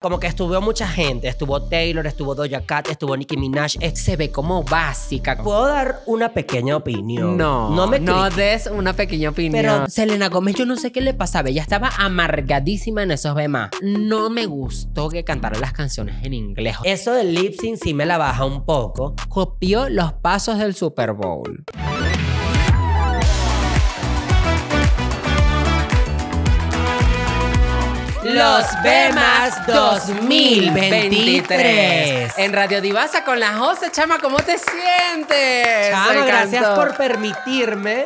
Como que estuvo mucha gente, estuvo Taylor, estuvo Doja Cat, estuvo Nicki Minaj, eh, se ve como básica. ¿Puedo dar una pequeña opinión? No, no me no des una pequeña opinión. Pero Selena Gómez, yo no sé qué le pasaba. Ella estaba amargadísima en esos bemas. no me gustó que cantara las canciones en inglés. Eso del lip sync sí me la baja un poco. Copió los pasos del Super Bowl. Los Bemas 2023. En Radio Divasa con la Jose, chama, ¿cómo te sientes? Chama, gracias por permitirme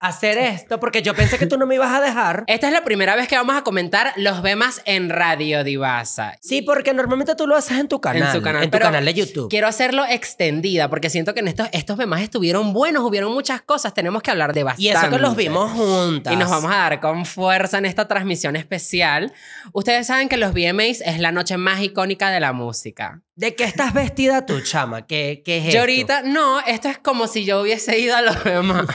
hacer esto, porque yo pensé que tú no me ibas a dejar. Esta es la primera vez que vamos a comentar los Bemas en Radio Divasa. Sí, porque normalmente tú lo haces en tu canal. En su canal. En tu canal de YouTube. Quiero hacerlo extendida porque siento que en estos, estos Bemas estuvieron buenos, hubieron muchas cosas, tenemos que hablar de bastante. Y eso que los vimos juntas. Y nos vamos a dar con fuerza en esta transmisión especial. Ustedes saben que los VMAs es la noche más icónica de la música. ¿De qué estás vestida tú, chama? ¿Qué, qué es Yo esto? ahorita, no, esto es como si yo hubiese ido a los demás.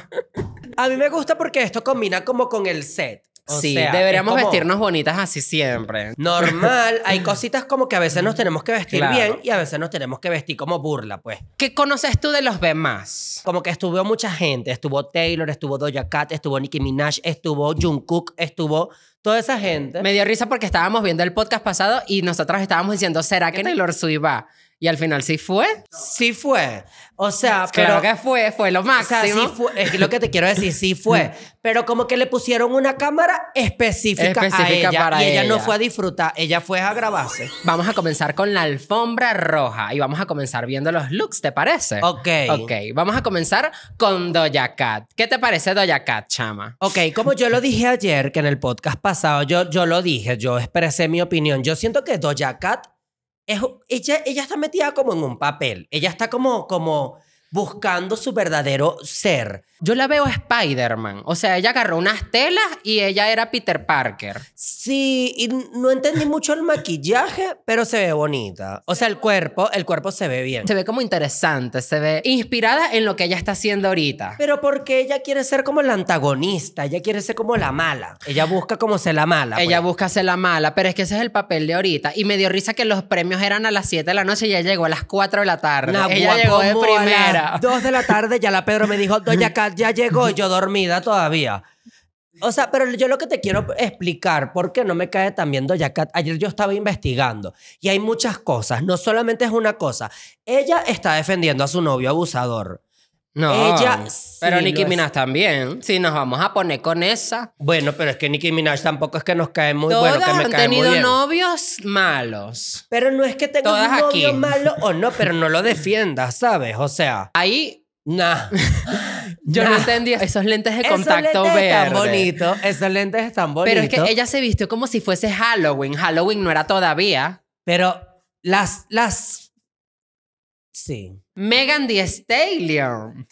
A mí me gusta porque esto combina como con el set. O sí, sea, deberíamos como vestirnos bonitas así siempre. Normal, hay cositas como que a veces nos tenemos que vestir Claro. bien y a veces nos tenemos que vestir como burla, pues. ¿Qué conoces tú de los demás? Como que estuvo mucha gente, estuvo Taylor, estuvo Doja Cat, estuvo Nicki Minaj, estuvo Jungkook, estuvo toda esa gente. Me dio risa porque estábamos viendo el podcast pasado y nosotros estábamos diciendo, ¿será que Taylor Swift va? Y al final sí fue. Sí fue. O sea, Claro pero que fue, fue lo O sea, máximo. sí fue, es lo que te quiero decir, sí fue. Pero como que le pusieron una cámara específica, Específica a ella. para y ella, no ella. fue a disfrutar, ella fue a grabarse. Vamos a comenzar con la alfombra roja y vamos a comenzar viendo los looks, ¿te parece? Ok. Ok, vamos a comenzar con Doja Cat. ¿Qué te parece Doja Cat, chama? Ok, como yo lo dije ayer, que en el podcast pasado, yo, yo lo dije, yo expresé mi opinión. Yo siento que Doja Cat, es, ella, ella está metida como en un papel. Ella está como, como buscando su verdadero ser. Yo la veo Spider-Man. O sea, ella agarró unas telas y ella era Peter Parker. Sí, y no entendí mucho el maquillaje, pero se ve bonita. O sea, el cuerpo, el cuerpo se ve bien. Se ve como interesante, se ve inspirada en lo que ella está haciendo ahorita. Pero porque ella quiere ser como la antagonista, ella quiere ser como la mala. Ella busca como ser la mala. Ella pues. busca ser la mala, pero es que ese es el papel de ahorita. Y me dio risa que los premios eran a las 7 de la noche y ella llegó a las 4 de la tarde. Nah, ella llegó de primera. dos de la tarde ya la Pedro me dijo, Doña Cat ya llegó yo dormida todavía. O sea, pero yo lo que te quiero explicar por qué no me cae tan bien Doja Cat. Ayer yo estaba investigando y hay muchas cosas. No solamente es una cosa. Ella está defendiendo a su novio abusador. No, Ella pero sí Nicki lo es. Minaj también. Si nos vamos a poner con esa. Bueno, pero es que Nicki Minaj tampoco es que nos cae muy Todas bueno, que me han cae muy tenido bien. novios malos. Pero no es que tenga Todas un novio aquí. malo o no, pero no lo defiendas, ¿sabes? O sea, Ahí nah. yo no Nah. entendí esos lentes de Esos contacto lentes verde. están bonitos, esos lentes están bonitos. Pero es que ella se vistió como si fuese Halloween. Halloween no era todavía. Pero las, las... Sí. Megan Thee Stallion.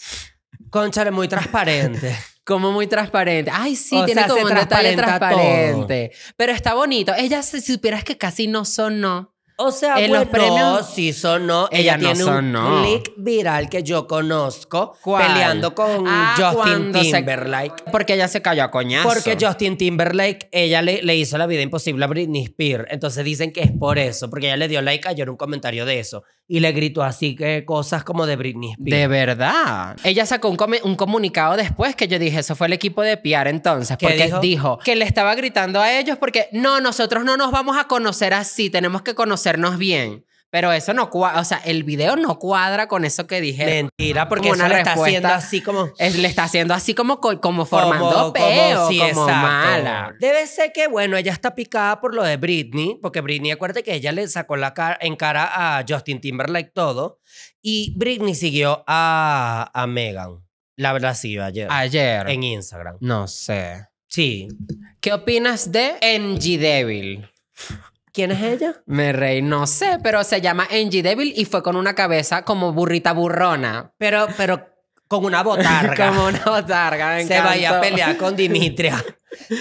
Conchale, muy transparente. Como muy transparente. Ay, sí, O tiene sea, como un detalle transparente. Pero está bonito. Ella, si supieras que casi no sonó. O sea, En bueno, los premios- sí sonó. Ella Ella, no tiene un click viral que yo conozco ¿Cuál? peleando con Ah, Justin cuando se- Timberlake. Porque ella se cayó a coñazo. Porque Justin Timberlake, ella le, le hizo la vida imposible a Britney Spears. Entonces dicen que es por eso, porque ella le dio like ayer un comentario de eso. Y le gritó así que cosas como de Britney Spears. De verdad. Ella sacó un, come- un comunicado después que yo dije, eso fue el equipo de PR entonces. ¿Qué Porque dijo? dijo? que le estaba gritando a ellos porque no, nosotros no nos vamos a conocer así, tenemos que conocernos bien. Pero eso no cuadra, o sea, el video no cuadra con eso que dije. Mentira, porque Como eso una le está haciendo así como... Es- le está haciendo así como, co- como formando Como- peo, como, sí, mala. Debe ser que, bueno, ella está picada por lo de Britney, porque Britney, acuérdate que ella le sacó la cara, en cara a Justin Timberlake todo, y Britney siguió a, a Megan. La verdad, sí, ayer. Ayer. En Instagram. No sé. Sí. ¿Qué opinas de NG Devil? ¿Quién es ella? Me reí, no sé, pero se llama NG Devil y fue con una cabeza como burrita burrona. Pero, pero con una botarga. Como una botarga, me se vaya a pelear con Dimitria.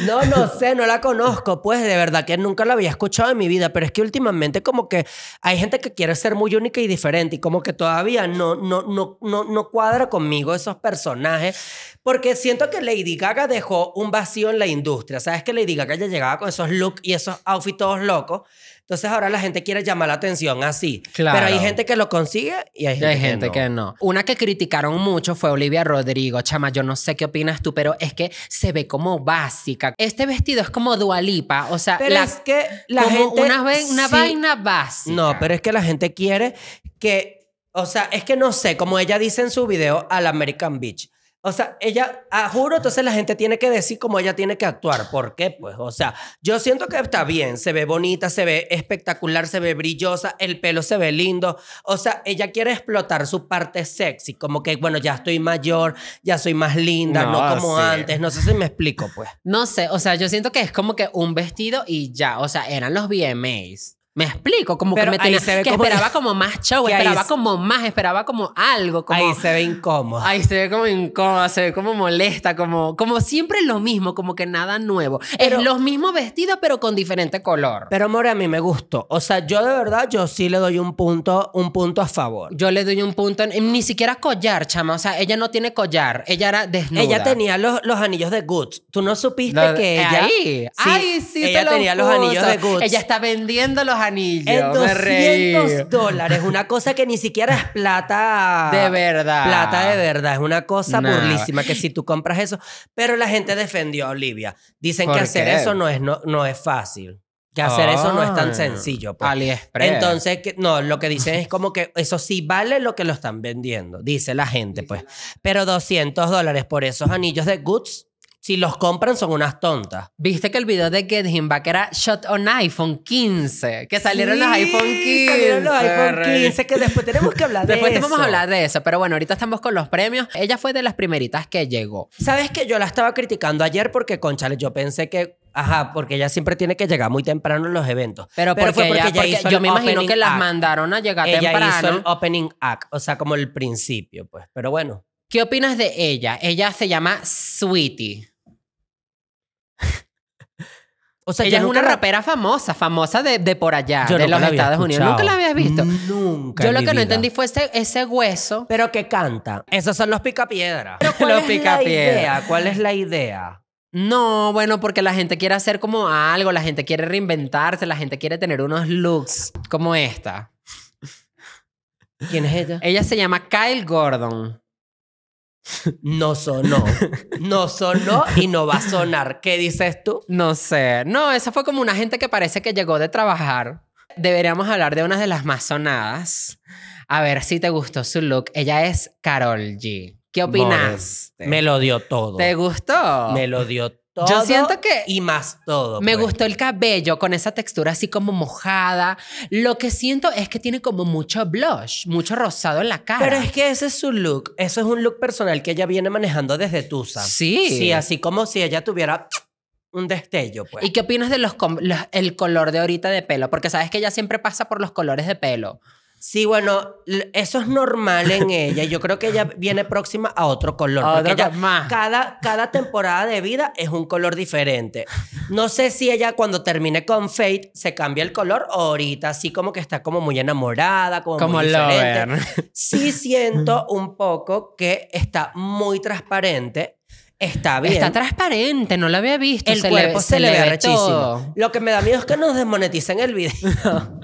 No, no sé, no la conozco, pues de verdad que nunca la había escuchado en mi vida, pero es que últimamente como que hay gente que quiere ser muy única y diferente y como que todavía no, no, no, no, no cuadra conmigo esos personajes, porque siento que Lady Gaga dejó un vacío en la industria, sabes que Lady Gaga ya llegaba con esos looks y esos outfits todos locos, Entonces ahora la gente quiere llamar la atención así. Claro. Pero hay gente que lo consigue y hay gente, hay gente que, que no. Una que criticaron mucho fue Olivia Rodrigo. Chama, yo no sé qué opinas tú, pero es que se ve como básica. Este vestido es como Dualipa. O sea, Pero la- es que la como gente... una, una sí- vaina básica. No, pero es que la gente quiere que... O sea, es que no sé, como ella dice en su video al American Beach. O sea, ella, ah, juro, entonces la gente tiene que decir cómo ella tiene que actuar. ¿Por qué? Pues, o sea, yo siento que está bien, se ve bonita, se ve espectacular, se ve brillosa, el pelo se ve lindo. O sea, ella quiere explotar su parte sexy, como que, bueno, ya estoy mayor, ya soy más linda, no, No, como sí. antes. No sé si me explico, pues. No sé, o sea, yo siento que es como que un vestido y ya. O sea, eran los VMAs. Me explico, como Pero que me ahí tenía, se ve que como- esperaba como más show, que ahí esperaba se- como más, esperaba como algo, como Ahí se ve incómodo. Ay, se ve como incómoda, se ve como molesta, como, como siempre lo mismo, como que nada nuevo. Pero- es los mismos vestidos, pero con diferente color. Pero, More, a mí me gustó. O sea, yo de verdad, yo sí le doy un punto, un punto a favor. Yo le doy un punto, en- ni siquiera collar, chama. O sea, ella no tiene collar, ella era desnuda. Ella tenía los, los anillos de Goods. ¿Tú no supiste Lo- que ella... Ahí. Ay, sí, ella se lo tenía los anillos de. Goods. Ella está vendiendo los anillos. En me reí. 200 dólares. Una cosa que ni siquiera es plata... De verdad. Plata de verdad. Es una cosa Nada. burlísima que si tú compras eso... Pero la gente defendió a Olivia. Dicen ¿Por que hacer qué? eso no es, no, no es fácil. Que hacer eso no es tan Ay. sencillo. pues. AliExpress. Entonces, que, no, lo que dicen es como que eso sí vale lo que lo están vendiendo, dice la gente, pues. Pero 200 dólares por esos anillos de Goods, si los compran son unas tontas. Viste que el video de Get Him Back era shot on iPhone 15. Que salieron los iPhone 15. Salieron los iPhone rey. 15, que después tenemos que hablar de Después eso. vamos a hablar de eso, pero bueno, ahorita estamos con los premios. Ella fue de las primeritas que llegó. ¿Sabes que yo la estaba criticando ayer porque, conchale, yo pensé que, ajá, porque ella siempre tiene que llegar muy temprano en los eventos. Pero, porque, fue ella- porque hizo yo me imagino que las act. mandaron a llegar Ella hizo temprano. el opening act, o sea, como el principio, pues. Pero bueno. ¿Qué opinas de ella? Ella se llama Sweetie. O sea, ella es una la- rapera famosa, famosa de, de por allá, yo de los Estados Unidos. ¿Nunca la habías visto? Nunca. Yo lo que no entendí fue ese, ese hueso. Pero que canta. Esos son los picapiedras. Pero Los ¿cuál es la picapiedra. idea? ¿Cuál es la idea? No, bueno, porque la gente quiere hacer como algo, la gente quiere reinventarse, la gente quiere tener unos looks como esta. ¿Quién es ella? Ella se llama Kyle Gordon. No sonó. No sonó y no va a sonar. ¿Qué dices tú? No sé. No, esa fue como una gente que parece que llegó de trabajar. Deberíamos hablar de una de las más sonadas. A ver si te gustó su look. Ella es Carol G. ¿Qué opinaste? Me lo dio todo. ¿Te gustó? Me lo dio todo. Yo siento que- Y más todo. Me pues. gustó el cabello con esa textura así como mojada. Lo que siento es que tiene como mucho blush, mucho rosado en la cara. Pero es que ese es su look. Eso es un look personal que ella viene manejando desde Tusa. Sí. Sí, así como si ella tuviera un destello, pues. ¿Y qué opinas de los, los- el color de ahorita de pelo? Porque sabes que ella siempre pasa por los colores de pelo. Sí, bueno, eso es normal en ella. Yo creo que ella viene próxima a otro color. A porque otro ella- co- más. cada, cada temporada de vida es un color diferente. No sé si ella cuando termine con Fate se cambia el color o ahorita así como que está como muy enamorada, como, Como muy diferente. Lover. Sí siento un poco que está muy transparente. Está bien. Está transparente, no lo había visto. el se cuerpo le, se, le ve ve todo. Lo que me da miedo es que nos desmoneticen el video.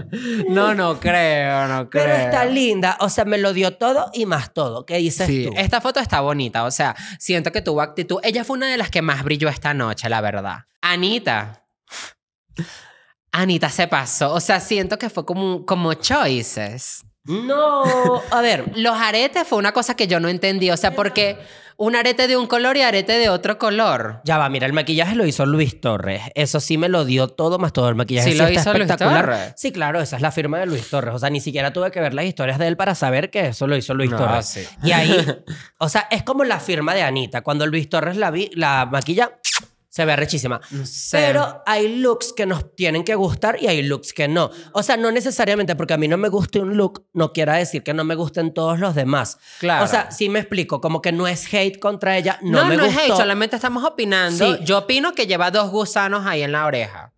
No, no creo, no creo. Pero está linda. O sea, me lo dio todo y más todo. ¿Qué dices Sí, tú? esta foto está bonita, o sea, siento que tuvo actitud. Ella fue una de las que más brilló esta noche, la verdad. Anita. Anita se pasó, o sea, siento que fue como, como choices. No, a ver, Los aretes fue una cosa que yo no entendí, o sea, porque un arete de un color y arete de otro color. ya va, mira, el maquillaje lo hizo Luis Torres. Eso sí me lo dio todo, más todo el maquillaje. Sí lo está hizo Luis espectacular. Torres. Sí, claro, esa es la firma de Luis Torres. O sea, ni siquiera tuve que ver las historias de él para saber que eso lo hizo Luis No, Torres. sí. Y ahí, o sea, es como la firma de Anita. Cuando Luis Torres la, vi, la maquilla, se ve rechísima. No sé. Pero hay looks que nos tienen que gustar y hay looks que no. O sea, no necesariamente porque a mí no me guste un look, no quiera decir que no me gusten todos los demás. Claro. O sea, sí me explico, como que no es hate contra ella, no, no, me no gustó. es hate, solamente estamos opinando. Sí. Yo opino que lleva dos gusanos ahí en la oreja.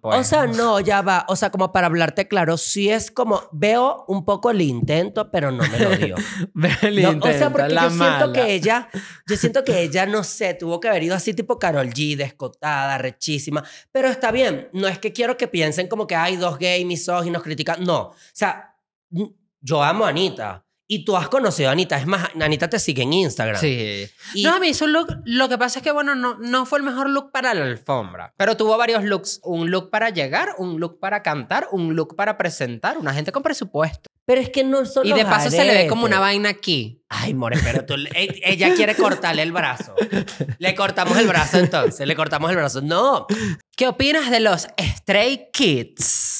Pues. O sea, no, ya va. O sea, como para hablarte claro, sí es como, veo un poco el intento, pero no me lo dio. El No, o intento, sea, porque la yo siento mala. que ella, yo siento que ella, no sé, tuvo que haber ido así tipo Carol G, descotada, rechísima. Pero está bien, no es que quiero que piensen como que hay dos gays misóginos critican. No, o sea, yo amo a Anita. Y tú has conocido a Anita. Es más, Anita te sigue en Instagram. Sí. Y- No, a mí su look, lo que pasa es que, bueno, no, no fue el mejor look para la alfombra, pero tuvo varios looks. Un look para llegar, un look para cantar, un look para presentar, una gente con presupuesto. Pero es que no son Y los de paso se le ve como una vaina aquí. Ay, more, pero tú, ella quiere cortarle el brazo. Le cortamos el brazo entonces, le cortamos el brazo. No, ¿Qué opinas de los Stray Kids?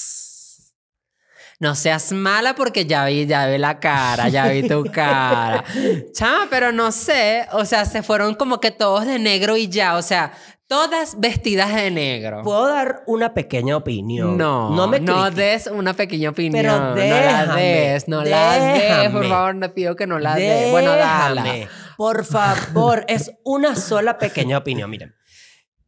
No seas mala porque ya vi, ya vi la cara, ya vi tu cara. Chama, pero no sé. O sea, se fueron como que todos de negro y ya. O sea, todas vestidas de negro. puedo dar una pequeña opinión. No, no me no des una pequeña opinión. Pero no la déjame, des, no la des, por déjame. favor, te pido que no la des. Bueno, dala. Déjame, Por favor, es una sola pequeña opinión. Miren,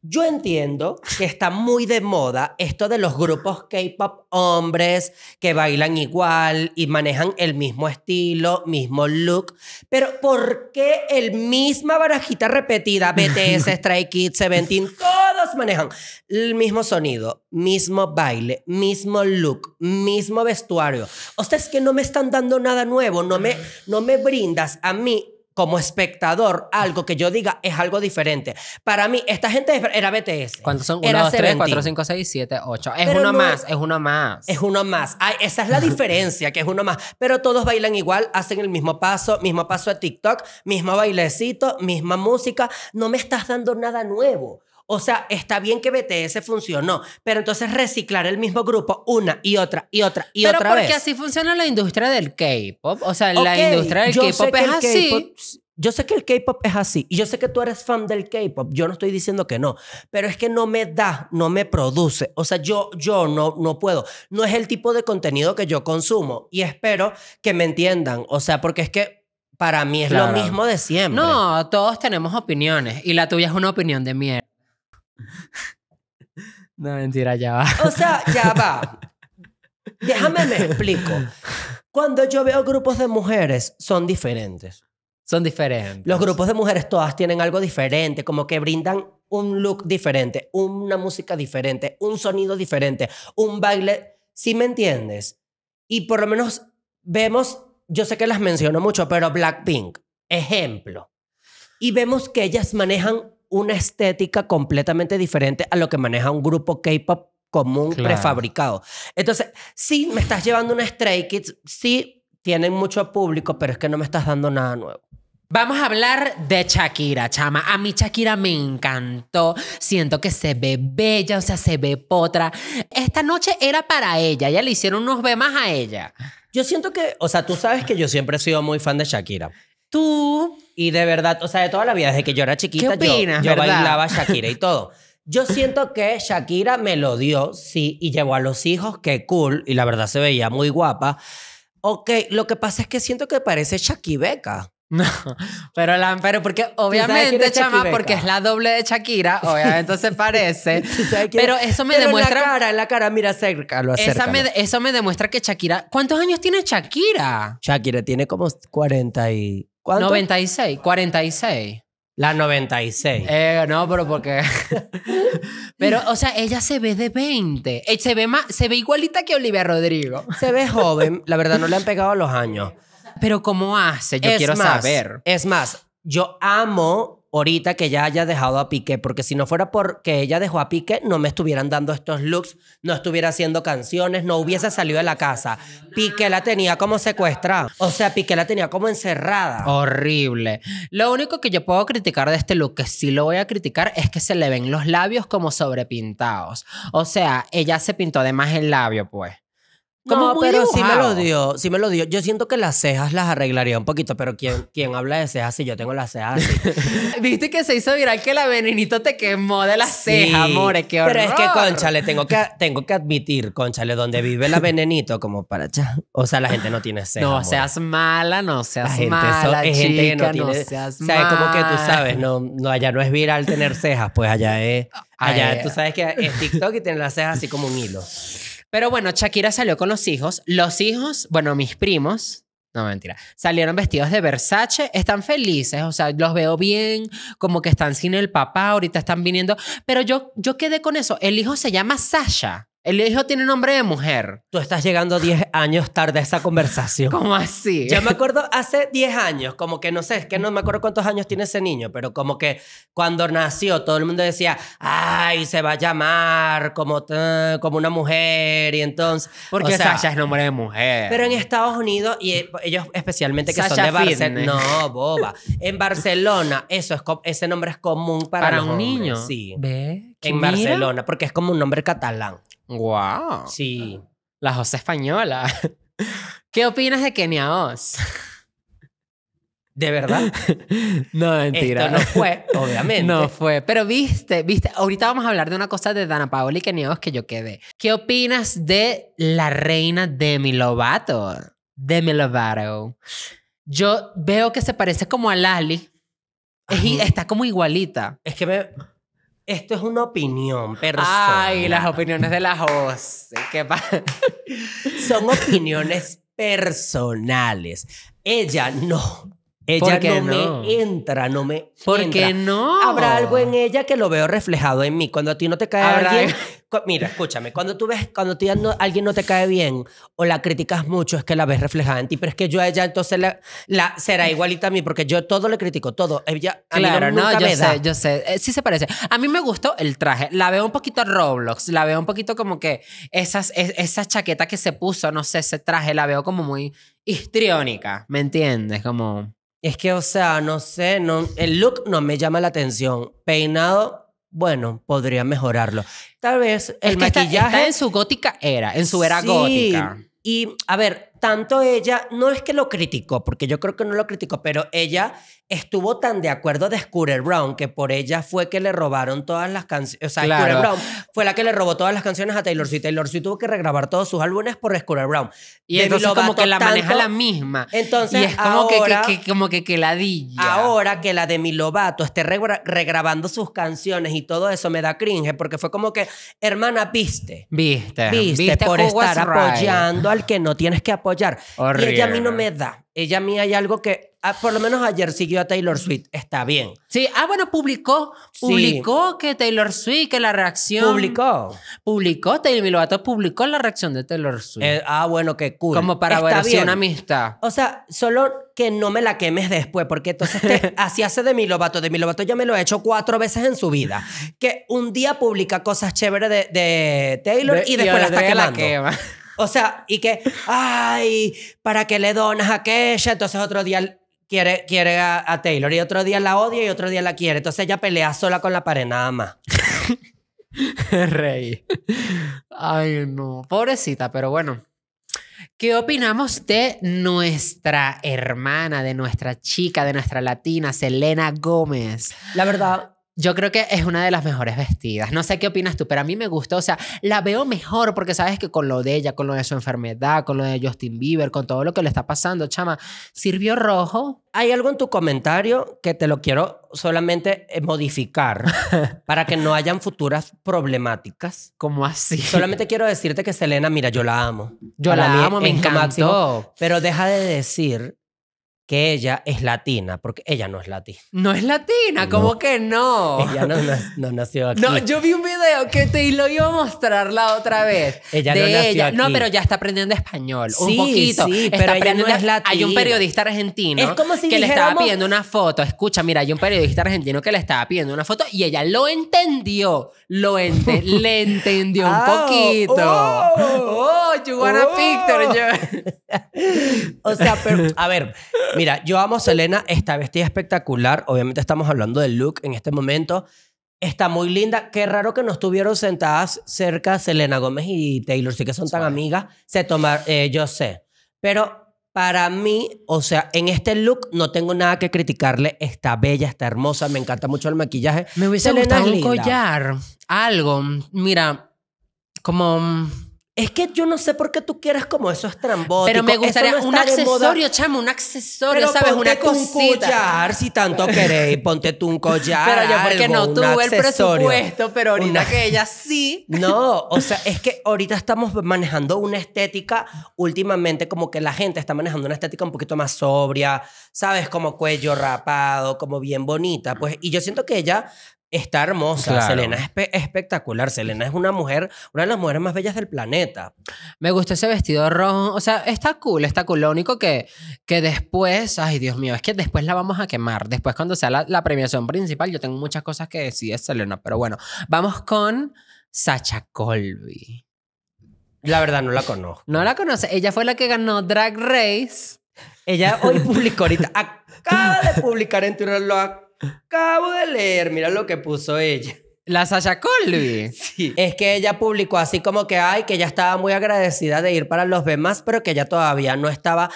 yo entiendo que está muy de moda esto de los grupos K-pop hombres que bailan igual y manejan el mismo estilo, mismo look, pero ¿por qué el misma barajita repetida, BTS, Stray Kids, Seventeen, todos manejan el mismo sonido, mismo baile, mismo look, mismo vestuario? O sea, es que no me están dando nada nuevo, no me, no me brindas a mí como espectador algo que yo diga es algo diferente. Para mí, esta gente era BTS. ¿Cuántos son? Era 1, 2, 3, Seventeen. 4, 5, 6, 7, 8. Es Pero uno no- más, es uno más. Es uno más. Ay, esa es la diferencia, que es uno más. Pero todos bailan igual, hacen el mismo paso, mismo paso de TikTok, mismo bailecito, misma música. No me estás dando nada nuevo. O sea, está bien que BTS funcionó, pero entonces reciclar el mismo grupo una y otra y otra y Pero otra porque vez. así funciona la industria del K-pop. O sea, la industria del K-pop es así. Yo sé que el K-pop es así y yo sé que tú eres fan del K-pop. Yo no estoy diciendo que no, pero es que no me da, no me produce. O sea, yo, yo no, no puedo. No es el tipo de contenido que yo consumo y espero que me entiendan. O sea, porque es que para mí es Claro. lo mismo de siempre. No, todos tenemos opiniones y la tuya es una opinión de mierda. No, mentira, ya va. O sea, ya va. Déjame me explico. Cuando yo veo grupos de mujeres, son diferentes. Son diferentes. Los grupos de mujeres todas tienen algo diferente, como que brindan un look diferente, una música diferente, un sonido diferente, un baile. ¿Sí me entiendes? Y por lo menos vemos, yo sé que las menciono mucho, pero Blackpink, ejemplo. Y vemos que ellas manejan una estética completamente diferente a lo que maneja un grupo K-pop común Claro. prefabricado. Entonces, sí, me estás llevando una Stray Kids, sí tienen mucho público, pero es que no me estás dando nada nuevo. Vamos a hablar de Shakira, chama. A mí Shakira me encantó. Siento que se ve bella, o sea, se ve potra. Esta noche era para ella. Ya le hicieron unos bemas a ella. Yo siento que, o sea, tú sabes que yo siempre he sido muy fan de Shakira. Tú, Y de verdad, o sea, de toda la vida, desde que yo era chiquita, ¿Qué opinas, yo, yo verdad? bailaba Shakira y todo. Yo siento que Shakira me lo dio, sí, y llevó a los hijos, que cool, y la verdad se veía muy guapa. Ok, lo que pasa es que siento que parece Shakibeca. No, pero, la, pero porque obviamente, chama, porque es la doble de Shakira, obviamente se parece. ¿Sabes quién pero es? eso me Pero demuestra. En la cara, en la cara, mira, acércalo, esa acércalo. me, eso me demuestra que Shakira. ¿Cuántos años tiene Shakira? Shakira tiene como 40 y... ¿Cuánto? 96, 46. La 96. Eh, no, pero porque. pero, o sea, ella se ve de 20. Eh, Se ve, más, se ve igualita que Olivia Rodrigo. Se ve joven, la verdad no le han pegado los años. Pero, ¿cómo hace? Yo Es quiero más, saber. Es más, yo amo ahorita que ya haya dejado a Piqué, porque si no fuera porque ella dejó a Piqué, no me estuvieran dando estos looks, no estuviera haciendo canciones, no hubiese salido de la casa. Piqué la tenía como secuestrada. O sea, Piqué la tenía como encerrada. Horrible. Lo único que yo puedo criticar de este look, que sí lo voy a criticar, es que se le ven los labios como sobrepintados. O sea, ella se pintó de más el labio, pues. No, pero sí me lo dibujado. dio, sí me lo dio. Yo siento que las cejas las arreglaría un poquito, pero ¿quién, quién habla de cejas si yo tengo las cejas así? Viste que se hizo viral que la venenito te quemó de la Sí, ceja, amore, qué horror. Pero es que, conchale, tengo que, tengo que admitir, conchale, donde vive la venenito, como para allá. O sea, la gente no tiene cejas. No amor. seas mala, no seas La gente, mala, es gente que no tiene. seas ¿Sabes? Como que tú sabes, no, no, allá no es viral tener cejas, pues allá es. Allá Ay. tú sabes que es TikTok y tiene las cejas así como un hilo. Pero bueno, Shakira salió con los hijos. Los hijos, bueno, mis primos, no mentira, salieron vestidos de Versace, están felices, o sea, los veo bien, como que están sin el papá, ahorita están viniendo. Pero yo, yo quedé con eso. El hijo se llama Sasha. El hijo tiene nombre de mujer. Tú estás llegando 10 años tarde a esa conversación. ¿Cómo así? Yo me acuerdo hace 10 años, como que no sé, es que no me acuerdo cuántos años tiene ese niño, pero como que cuando nació todo el mundo decía, ay, se va a llamar como, como una mujer y entonces... Porque o sea, Sasha es nombre de mujer. Pero en Estados Unidos, y eh, ellos especialmente que son de Barcelona. No, boba. En Barcelona, eso es, ese nombre es común para, para los un hombres, niño. Sí. ¿Ve? ¿Qué En mira? Barcelona, porque es como un nombre catalán. Wow. Sí. La José española. ¿Qué opinas de Kenia Oz? De verdad. No, Esto no fue, obviamente. No fue. Pero viste, viste, ahorita vamos a hablar de una cosa de Dana Paola y Kenia Oz que yo quedé. ¿Qué opinas de la reina Demi Lovato? Demi Lovato. Yo veo que se parece como a Lali. Es está como igualita. Es que me... Esto es una opinión personal. Ay, las opiniones de la José. ¿Qué pasa? Son opiniones personales. Ella no. Ella ¿Por qué no, no? me entra, no me ¿Por entra. qué no? Habrá algo en ella que lo veo reflejado en mí. Cuando a ti no te cae Habrá alguien... Mira, escúchame. Cuando tú ves, cuando no- alguien no te cae bien o la criticas mucho, es que la ves reflejada en ti. Pero es que yo a ella entonces la, la- será igualita a mí porque yo todo le critico, todo. Ella a mí Claro, no, no, nunca yo me sé, da. yo sé. Eh, sí se parece. A mí me gustó el traje. La veo un poquito Roblox. La veo un poquito como que esas, es- esa chaqueta que se puso, no sé, ese traje, la veo como muy histriónica. ¿Me entiendes? Como... Es que, o sea, no sé, no, el look no me llama la atención. Peinado, bueno, podría mejorarlo. Tal vez el es que está- maquillaje... está en su gótica era, en su era Sí, gótica. Y, a ver, tanto ella, no es que lo criticó, porque yo creo que no lo criticó, pero ella estuvo tan de acuerdo de Scooter Brown que por ella fue que le robaron todas las canciones. O sea, Claro. Scooter Brown fue la que le robó todas las canciones a Taylor Swift. Taylor Swift tuvo que regrabar todos sus álbumes por Scooter Brown. Y Demi entonces como que la maneja la misma. Entonces, y es como ahora- que, que, que- como que, que ladilla. Ahora que la de Mi Lovato esté regra- regrabando sus canciones y todo eso me da cringe porque fue como que, hermana, viste. Viste, Viste, por who estar right? apoyando al que no tienes que apoyar. Y ella a mí no me da. Ella a mí hay algo que, ah, por lo menos ayer siguió a Taylor Swift. Está bien. Sí, ah, bueno, publicó, Sí. publicó que Taylor Swift, que la reacción. Publicó. Publicó, Taylor Lovato publicó la reacción de Taylor Swift. Eh, ah, bueno, qué cool. como para Está ver si una amistad. O sea, solo que no me la quemes después, porque entonces te, así hace de mi Lovato. De mi Lovato ya me lo ha hecho cuatro veces en su vida. Que un día publica cosas chéveres de, de Taylor De- y después la otro está quemando. quema. O sea, y que, ay, ¿para qué le donas a aquella? Entonces otro día quiere, quiere a, a Taylor y otro día la odia y otro día la quiere. Entonces ella pelea sola con la pared nada más. Rey. Ay, no. Pobrecita, pero bueno. ¿Qué opinamos de nuestra hermana, de nuestra chica, de nuestra latina, Selena Gómez? La verdad, Yo creo que es una de las mejores vestidas. No sé qué opinas tú, pero a mí me gustó. O sea, la veo mejor porque sabes que con lo de ella, con lo de su enfermedad, con lo de Justin Bieber, con todo lo que le está pasando, chama, sirvió rojo. hay algo en tu comentario que te lo quiero solamente eh, modificar para que no hayan futuras problemáticas. como así. Solamente quiero decirte que Selena, mira, yo la amo. Yo Para la amo, me lo máximo. encantó. Pero deja de decir que ella es latina, porque ella no es latina. No es latina, ¿cómo No. que no? Ella no, nac- no nació aquí. No, yo vi un video que te lo iba a mostrar la otra vez. Ella de no nació ella. No, pero ya está aprendiendo español. un poquito. sí, Está pero ella no es latina. Hay un periodista argentino Es como si que le estaba pidiendo una foto. Escucha, mira, hay un periodista argentino que le estaba pidiendo una foto y ella lo entendió. Lo ente- le entendió un Ah, poquito. oh. Oh, you want a Oh. picture. Yo- O sea, pero, a ver, mira, yo amo a Selena, está vestida espectacular. Obviamente estamos hablando del look en este momento. Está muy linda. Qué raro que no estuvieron sentadas cerca Selena Gómez y Taylor. Sí que son tan amigas. Se tomar, eh, yo sé. Pero para mí, o sea, en este look no tengo nada que criticarle. Está bella, está hermosa. Me encanta mucho el maquillaje. Me hubiese Selena gustado un linda. collar, algo. Mira, como... Es que yo no sé por qué tú quieres como eso estrambótico. Pero me gustaría no un accesorio, chamo, un accesorio, Pero ¿sabes? ponte Una un collar, si tanto queréis, ponte tú un collar. Pero yo porque algo, no tuve el presupuesto, pero ahorita Una- que ella sí. No, o sea, es que ahorita estamos manejando una estética, últimamente como que la gente está manejando una estética un poquito más sobria, ¿sabes? Como cuello rapado, como bien bonita, pues, y yo siento que ella está hermosa, Claro. Selena es espe- espectacular, Selena es una mujer, una de las mujeres más bellas del planeta. Me gustó ese vestido rojo. O sea, está cool, está cool. Lo único que, que después, ay Dios mío, es que después la vamos a quemar. Después, cuando sea la, la premiación principal, yo tengo muchas cosas que decir de Selena. Pero bueno, vamos con Sacha Colby. La verdad no la conozco. ¿No la conoce? Ella fue la que ganó Drag Race. Ella hoy publicó ahorita, acaba de publicar en Twitter, lo acabo de leer, mira lo que puso ella. La Sacha Colby. Sí. Es que ella publicó así como que, ay, que ella estaba muy agradecida de ir para los demás, pero que ella todavía no estaba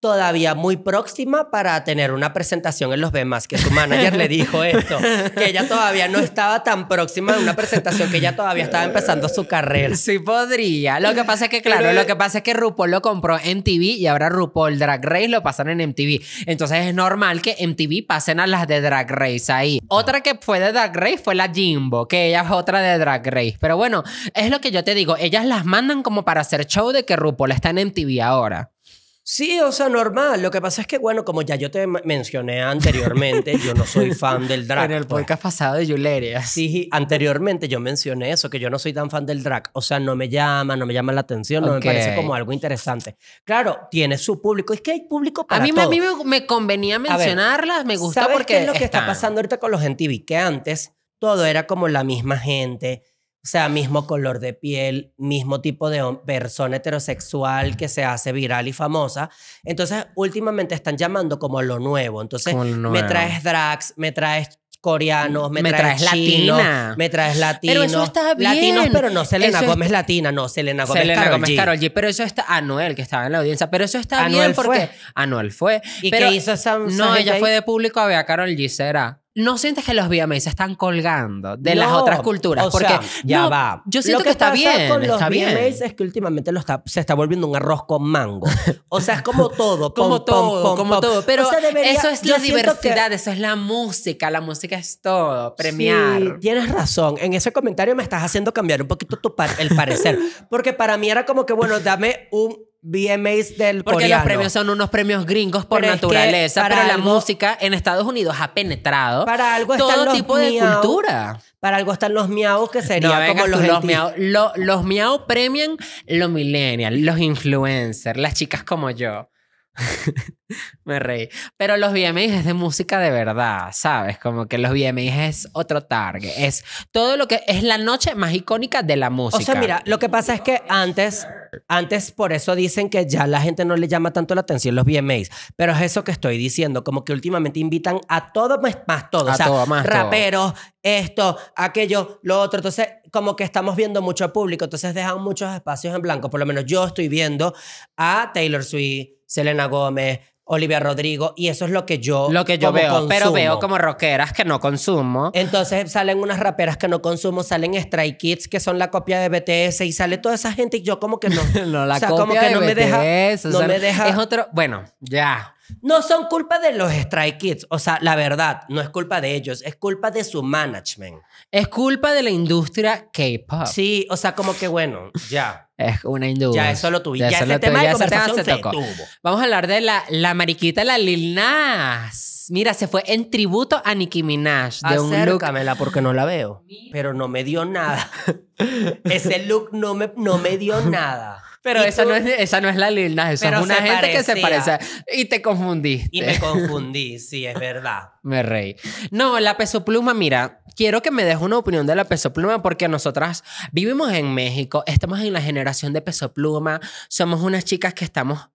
todavía muy próxima para tener una presentación en los demás, que su manager le dijo esto, que ella todavía no estaba tan próxima de una presentación, que ella todavía estaba empezando su carrera. Sí podría. Lo que pasa es que, claro, Pero- lo que pasa es que RuPaul lo compró en TV y ahora RuPaul Drag Race lo pasan en MTV. Entonces es normal que MTV pasen a las de Drag Race ahí. Otra que fue de Drag Race fue la Jimbo, que ella es otra de Drag Race. Pero bueno, es lo que yo te digo. Ellas las mandan como para hacer show de que RuPaul está en MTV ahora. Sí, o sea, normal. Lo que pasa es que, bueno, como ya yo te mencioné anteriormente, yo no soy fan del drag. en el pues. podcast pasado de Yuleria. Sí, anteriormente yo mencioné eso, que yo no soy tan fan del drag. O sea, no me llama, no me llama la atención, no me parece como algo interesante. Claro, tiene su público. Es que hay público para A mí, me, a mí me, me convenía ver, mencionarlas, me gusta ¿Sabes porque qué es lo que está pasando ahorita con los MTV? Que antes todo era como la misma gente, o sea, mismo color de piel, mismo tipo de persona heterosexual que se hace viral y famosa. Entonces, últimamente están llamando como lo nuevo. Entonces, me traes drags, me traes coreanos, me, Me traes, traes chinos, latina. me traes latinos. Pero eso está bien. Latinos, pero no Selena Eso Gómez está- latina, no, Selena Gómez Selena Gómez G. Karol G. Pero eso está. Anuel, que estaba en la audiencia. Pero eso está Anuel bien porque. fue. Anuel fue. ¿Y pero qué hizo esa No, ella fue de público a ver a Karol G. ¿Será? ¿No sientes que los VMAs se están colgando de las otras culturas? o porque sea, ya no, va. Yo siento Lo que, está pasa bien. con los está bien. VMAs es que últimamente lo está, se está volviendo un arroz con mango. O sea, es como todo. Como pom, todo, pom, como pom. todo. Pero O sea, debería- eso es la que- diversidad, eso es la música. La música es todo. Premiar. Sí, tienes razón. En ese comentario me estás haciendo cambiar un poquito tu par- el parecer. Porque para mí era como que, bueno, dame un VMAs del Porque coreano. los premios son unos premios gringos por Pero es que naturaleza, pero la algo- música en Estados Unidos ha penetrado Para algo todo los tipo de cultura. Para algo están los miau, que sería No como los, los miau. Lo- los miau premian los millennials, los influencers, las chicas como yo. Me reí. Pero los VMAs es de música de verdad, ¿sabes? Como que los VMAs es otro target. Es todo lo que es la noche más icónica de la música. O sea, mira, lo que pasa es que antes, antes por eso dicen que ya la gente no le llama tanto la atención los VMAs. Pero es eso que estoy diciendo, como que últimamente invitan a todo más, más todo. A o sea, todo, más todo. raperos, esto, aquello, lo otro. Entonces, como que estamos viendo mucho público, entonces dejan muchos espacios en blanco. Por lo menos yo estoy viendo a Taylor Swift, Selena Gómez, Olivia Rodrigo, y eso es lo que yo lo que yo como veo, pero consumo. veo como rockeras que no consumo. Entonces salen unas raperas que no consumo, salen Stray Kids que son la copia de BTS y sale toda esa gente y yo como que no. No, la o sea, copia como que de no me deja. BTS, o no sea, me deja. Es otro. Bueno, ya. No son culpa de los Stray Kids. O sea, la verdad, no es culpa de ellos, es culpa de su management. Es culpa de la industria K-pop. Sí, o sea, como que bueno, ya. Es una industria. Ya eso lo tuviste. Ya, eso ese lo tema tuve, de ya conversación se se tocó. tuvo. Vamos a hablar de la, la mariquita, la Lil Nas. Mira, se fue en tributo a Nicki Minaj. De un look. Porque no la veo. Pero no me dio nada. Ese look no me, no me dio nada. Pero esa no, es, esa no es la Lil Nas. Esa Pero es una se gente que se parece. Y te confundiste. Y me confundí, sí, es verdad. Me reí. No, la peso pluma, mira, quiero que me des una opinión de la peso pluma porque nosotras vivimos en México, estamos en la generación de peso pluma, somos unas chicas que estamos...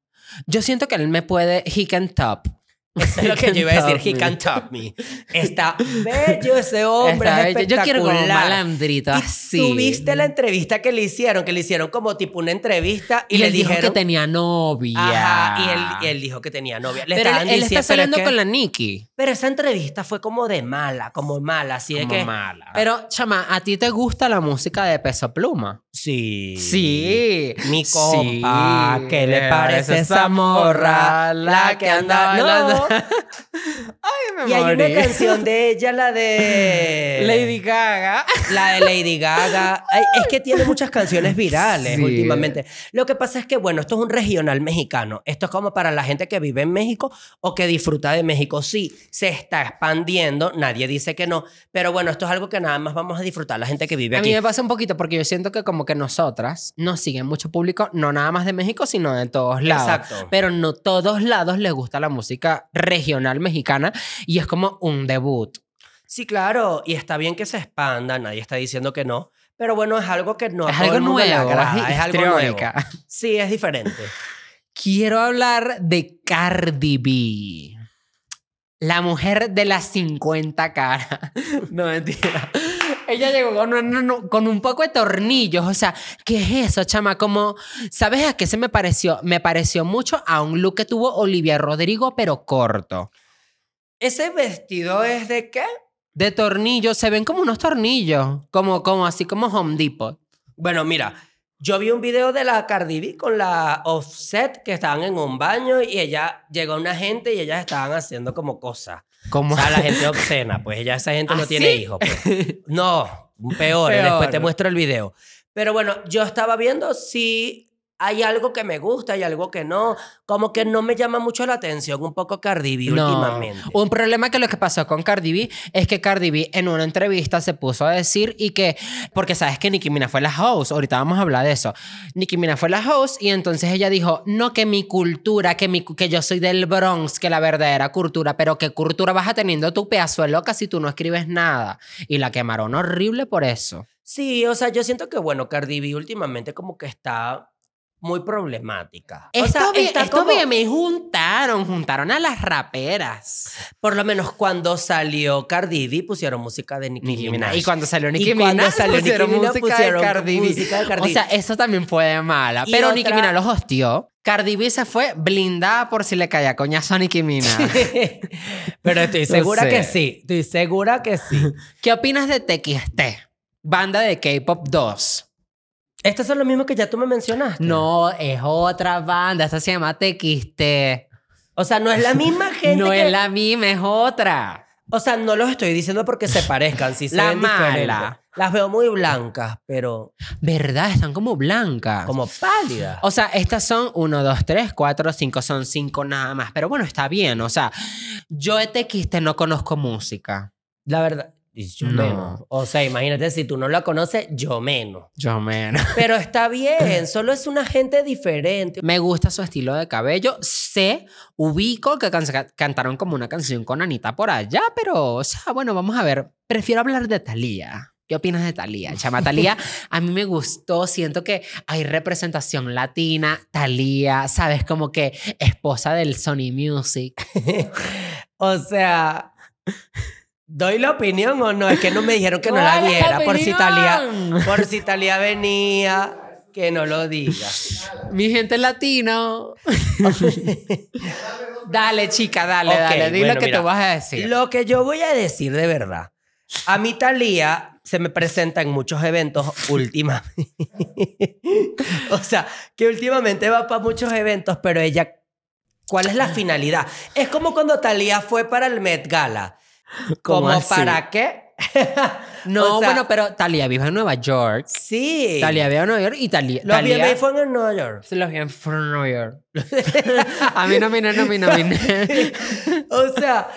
Yo siento que él me puede, he can top. Eso es lo que yo iba a decir. He can top me. Está bello ese hombre. Está es bello. Yo quiero como un espectacular. malandrito Y así. ¿Tuviste la entrevista que le hicieron? Que le hicieron como tipo una entrevista y, Y le él dijo que tenía novia. Ajá, y él, y él dijo que tenía novia. Le Pero él, está es saliendo que- con la Nicki. Pero esa entrevista fue como de mala, como mala, así de Como que... mala. Pero, chama, ¿a ti te gusta la música de Peso Pluma? Sí. Sí. Mi compa, Sí. ¿qué le parece esa morra? La que anda bailando. Ay, me Y hay una morí. canción de ella, la de... Lady Gaga. La de Lady Gaga. Ay, es que tiene muchas canciones virales Sí. últimamente. Lo que pasa es que, bueno, esto es un regional mexicano. Esto es como para la gente que vive en México o que disfruta de México. Sí, se está expandiendo. Nadie dice que no. Pero bueno, esto es algo que nada más vamos a disfrutar la gente que vive A aquí. mí me pasa un poquito porque yo siento que como que nosotras nos siguen mucho público, no nada más de México, sino de todos lados. Exacto. Pero no todos lados les gusta la música regional mexicana y es como un debut. Sí, claro. Y está bien que se expanda. Nadie está diciendo que no. Pero bueno, es algo que no es algo nuevo, agrada. Es algo nuevo. Sí, es diferente. Quiero hablar de Cardi B. La mujer de las 50 caras. No, mentira. Ella llegó con un, con un poco de tornillos. O sea, ¿qué es eso, chama? Como, ¿sabes a qué se me pareció? Me pareció mucho a un look que tuvo Olivia Rodrigo, pero corto. ¿Ese vestido es de qué? De tornillos, se ven como unos tornillos. Como, como así como Home Depot. Bueno, mira, yo vi un video de la Cardi B con la Offset que estaban en un baño y ella llegó una gente y ellas estaban haciendo como cosas. Como O sea, la gente obscena, pues ella esa gente no ¿Ah, tiene sí? hijos. pues. No, peor, Peor. después te muestro el video. Pero bueno, yo estaba viendo si hay algo que me gusta, hay algo que no. Como que no me llama mucho la atención un poco Cardi B No. últimamente. Un problema que lo que pasó con Cardi B es que Cardi B en una entrevista se puso a decir y que, porque sabes que Nicki Minaj fue la host, ahorita vamos a hablar de eso. Nicki Minaj fue la host y entonces ella dijo, no que mi cultura, que, mi, que yo soy del Bronx, que la verdadera cultura, pero qué cultura vas a teniendo tu pedazo de loca si tú no escribes nada. Y la quemaron horrible por eso. Sí, o sea, yo siento que, bueno, Cardi B últimamente como que está muy problemática. o Esto sea, bien, está esto como- bien, me juntaron, juntaron a las raperas. Por lo menos cuando salió Cardi B pusieron música de Nicki, Nicki Minaj. Minaj. Y cuando salió Nicki Y Minaj, salió Nicki pusieron Minaj, música pusieron de Cardi B. música de Cardi O sea, eso también fue de mala. Y Pero Nicki otra- Minaj los hostió. Cardi B se fue blindada por si le caía coñazo a Nicki Minaj. Pero estoy No segura sé. que sí. Estoy segura que sí. ¿Qué opinas de TXT? Banda de K-pop 2. Estos son los mismos que ya tú me mencionaste. No, es otra banda. Esta se llama TXT. O sea, no es la misma gente. No que- es la misma, es otra. O sea, no los estoy diciendo porque se parezcan. Si se La diferentes. mala. Las veo muy blancas, pero ¿Verdad? Están como blancas. como pálidas. O sea, estas son 1, 2, 3, 4, 5, son 5 nada más. Pero bueno, está bien. O sea, yo de TXT no conozco música. La verdad. Y Yo No. menos. O sea, imagínate, si tú no la conoces, yo menos. Yo menos. Pero está bien, solo es una gente diferente. Me gusta su estilo de cabello. Sé, ubico que can- cantaron como una canción con Anita por allá, pero, o sea, bueno, vamos a ver. Prefiero hablar de Thalía. ¿Qué opinas de Thalía? Chama, Thalía a mí me gustó. Siento que hay representación latina. Thalía, ¿sabes? Como que esposa del Sony Music. O sea, ¿doy la opinión o no? Es que no me dijeron que no la ¿Cuál es viera. Por si Talía, por si Talía venía, que no lo diga. Mi gente latino. dale, chica, dale, Ok, dale. Di bueno, lo que mira, tú vas a decir. Lo que yo voy a decir de verdad. A mí Talía se me presenta en muchos eventos últimamente. o sea, que últimamente va para muchos eventos, pero ella... ¿Cuál es la finalidad? Es como cuando Talía fue para el Met Gala. ¿Cómo para qué? No, O sea, bueno, pero Talia vive en Nueva York. Sí. Talia vive en Nueva York y Talia. Los Talia, fueron en Nueva York. Los VMA fueron en Nueva York. a mí no me no me o sea,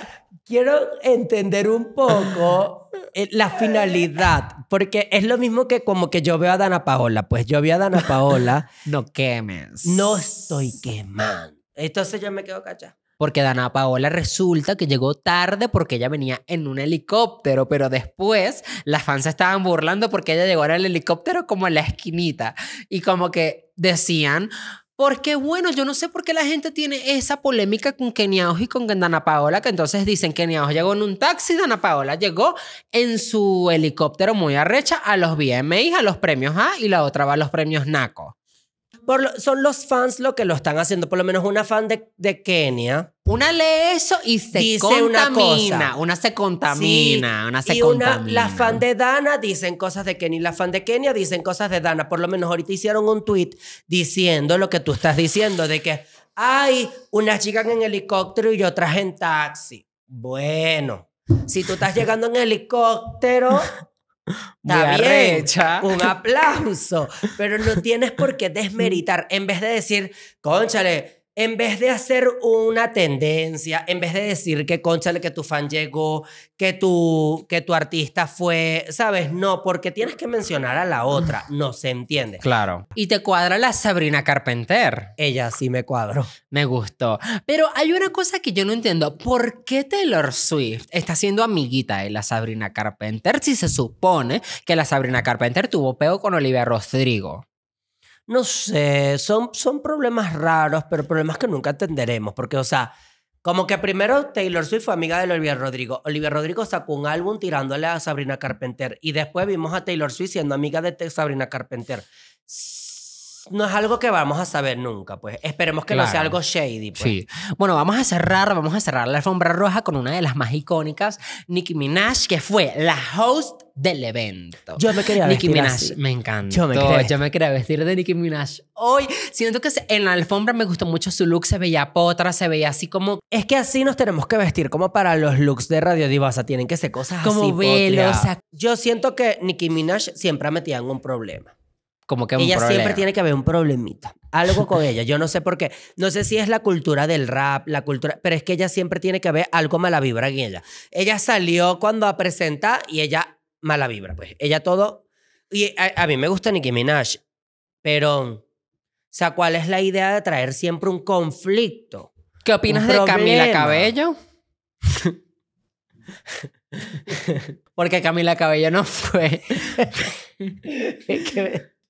quiero entender un poco eh, la finalidad, porque es lo mismo que como que yo veo a Dana Paola. Pues yo vi a Dana Paola, No quemes. no estoy quemando. Entonces yo me quedo callada. Porque Dana Paola resulta que llegó tarde porque ella venía en un helicóptero, pero después las fans se estaban burlando porque ella llegó en el helicóptero como en la esquinita y como que decían Porque bueno, yo no sé por qué la gente tiene esa polémica con Keniaos y con Dana Paola, que entonces dicen que Keniaos llegó en un taxi, Dana Paola llegó en su helicóptero muy arrecha a los VMAs, a los premios A, y la otra va a los premios NACO. Por lo- son los fans lo que lo están haciendo. Por lo menos una fan de, de Kenia. Una lee eso y se Dice una contamina. cosa. Una, se contamina. Sí, una se y una, contamina. la fan de Dana dicen cosas de Kenia y la fan de Kenia dicen cosas de Dana. Por lo menos ahorita hicieron un tweet diciendo lo que tú estás diciendo, de que hay unas chicas en helicóptero y otras en taxi. Bueno, si tú estás llegando en helicóptero, Está bien, arrecha. un aplauso, pero no tienes por qué desmeritar. En vez de decir, conchale, en vez de hacer una tendencia, en vez de decir que, conchale, que tu fan llegó, que tu, que tu artista fue, ¿sabes? No, porque tienes que mencionar a la otra. No se entiende. Claro. Y te cuadra la Sabrina Carpenter. Ella sí me cuadro. Me gustó. Pero hay una cosa que yo no entiendo. ¿Por qué Taylor Swift está siendo amiguita de la Sabrina Carpenter si se supone que la Sabrina Carpenter tuvo peo con Olivia Rodrigo? No sé, son, son problemas raros, pero problemas que nunca entenderemos. Porque, o sea, como que primero Taylor Swift fue amiga de Olivia Rodrigo. Olivia Rodrigo sacó un álbum tirándole a Sabrina Carpenter. Y después vimos a Taylor Swift siendo amiga de Sabrina Carpenter. No es algo que vamos a saber nunca, pues. Esperemos que no sea algo shady, pues. Sí. Bueno, vamos a cerrar, vamos a cerrar la alfombra roja con una de las más icónicas, Nicki Minaj, que fue la host del evento. Yo me quería Nicki vestir Minaj, así. me encanta. Yo me quería- Yo me quería vestir de Nicki Minaj. Hoy siento que en la alfombra me gustó mucho su look, se veía potra, se veía así como Es que así nos tenemos que vestir como para los looks de Radio Diva. O sea, tienen que ser cosas Como así. velos, potreadas. o sea- Yo siento que Nicki Minaj siempre ha metido en un problema. Como que un ella problema. siempre tiene que haber un problemita. Algo con ella. Yo no sé por qué. No sé si es la cultura del rap, la cultura. Pero es que ella siempre tiene que haber algo mala vibra en ella. Ella salió cuando a presentar y ella mala vibra, pues. Ella todo. Y a, a mí me gusta Nicki Minaj. Pero. O sea, ¿cuál es la idea de traer siempre un conflicto? ¿Qué opinas de Camila. Cabello? Porque Camila Cabello no fue.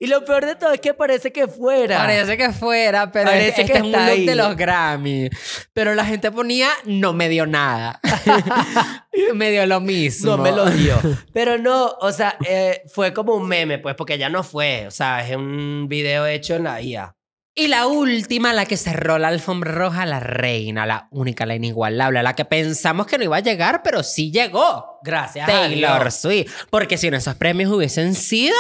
Y lo peor de todo es que parece que fuera. Parece que fuera, pero Parece este que es un look ahí. de los Grammy. Pero la gente ponía no me dio nada. me dio lo mismo. No me lo dio. Pero no, o sea, eh, fue como un meme, pues, porque ya no fue. O sea, es un video hecho en la IA. Y la última, la que cerró la alfombra roja, la reina, la única, la inigualable, la que pensamos que no iba a llegar, pero sí llegó. Gracias. a Taylor Dios. Swift. Porque si no esos premios hubiesen sido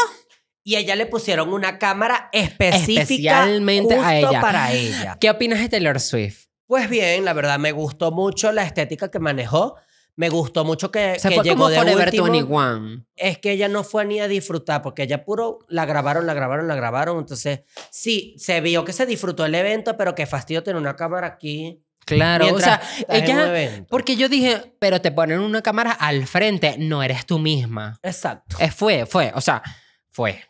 Y ella le pusieron una cámara específica Especialmente a ella. para ella. ¿Qué opinas de Taylor Swift? Pues bien, la verdad me gustó mucho la estética que manejó. Me gustó mucho que, Se que fue llegó como de último. 21. Es que ella no fue ni a disfrutar porque ella puro la grabaron, la grabaron, la grabaron. Entonces, sí, se vio que se disfrutó el evento, pero qué fastidio tener una cámara aquí. Claro, o mientras sea, en un ella... Porque yo dije, pero te ponen una cámara al frente, no eres tú misma. Exacto. Eh, fue, fue, o sea, fue.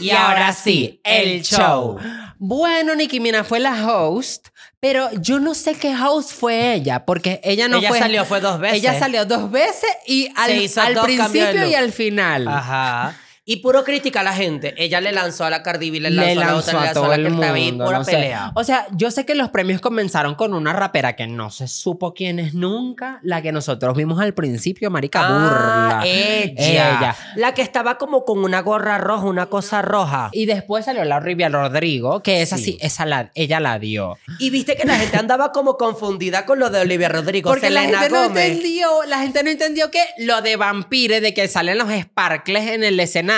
Y ahora sí, el show. Bueno, Nicki Minaj fue la host, pero yo no sé qué host fue ella, porque ella no ella fue... salió, fue dos veces. Ella salió dos veces y al, al principio y al final. Ajá. Y puro crítica a la gente. Ella le lanzó a la Cardi B, le lanzó, Le a la lanzó otra, le a lanzó todo a la el que estaba ahí, mundo. pura no sé. pelea. O sea, yo sé que los premios comenzaron con una rapera que no se supo quién es nunca, la que nosotros vimos al principio, Marica Ah, Burla. ella. Ella. La que estaba como con una gorra roja, una cosa roja. Y después salió la Olivia Rodrigo, que esa Sí. sí, esa la, ella la dio. Y viste que la gente andaba como confundida con lo de Olivia Rodrigo. Porque la Selena gente no Gómez. entendió, la gente no entendió que lo de Vampire, de que salen los sparkles en el escenario,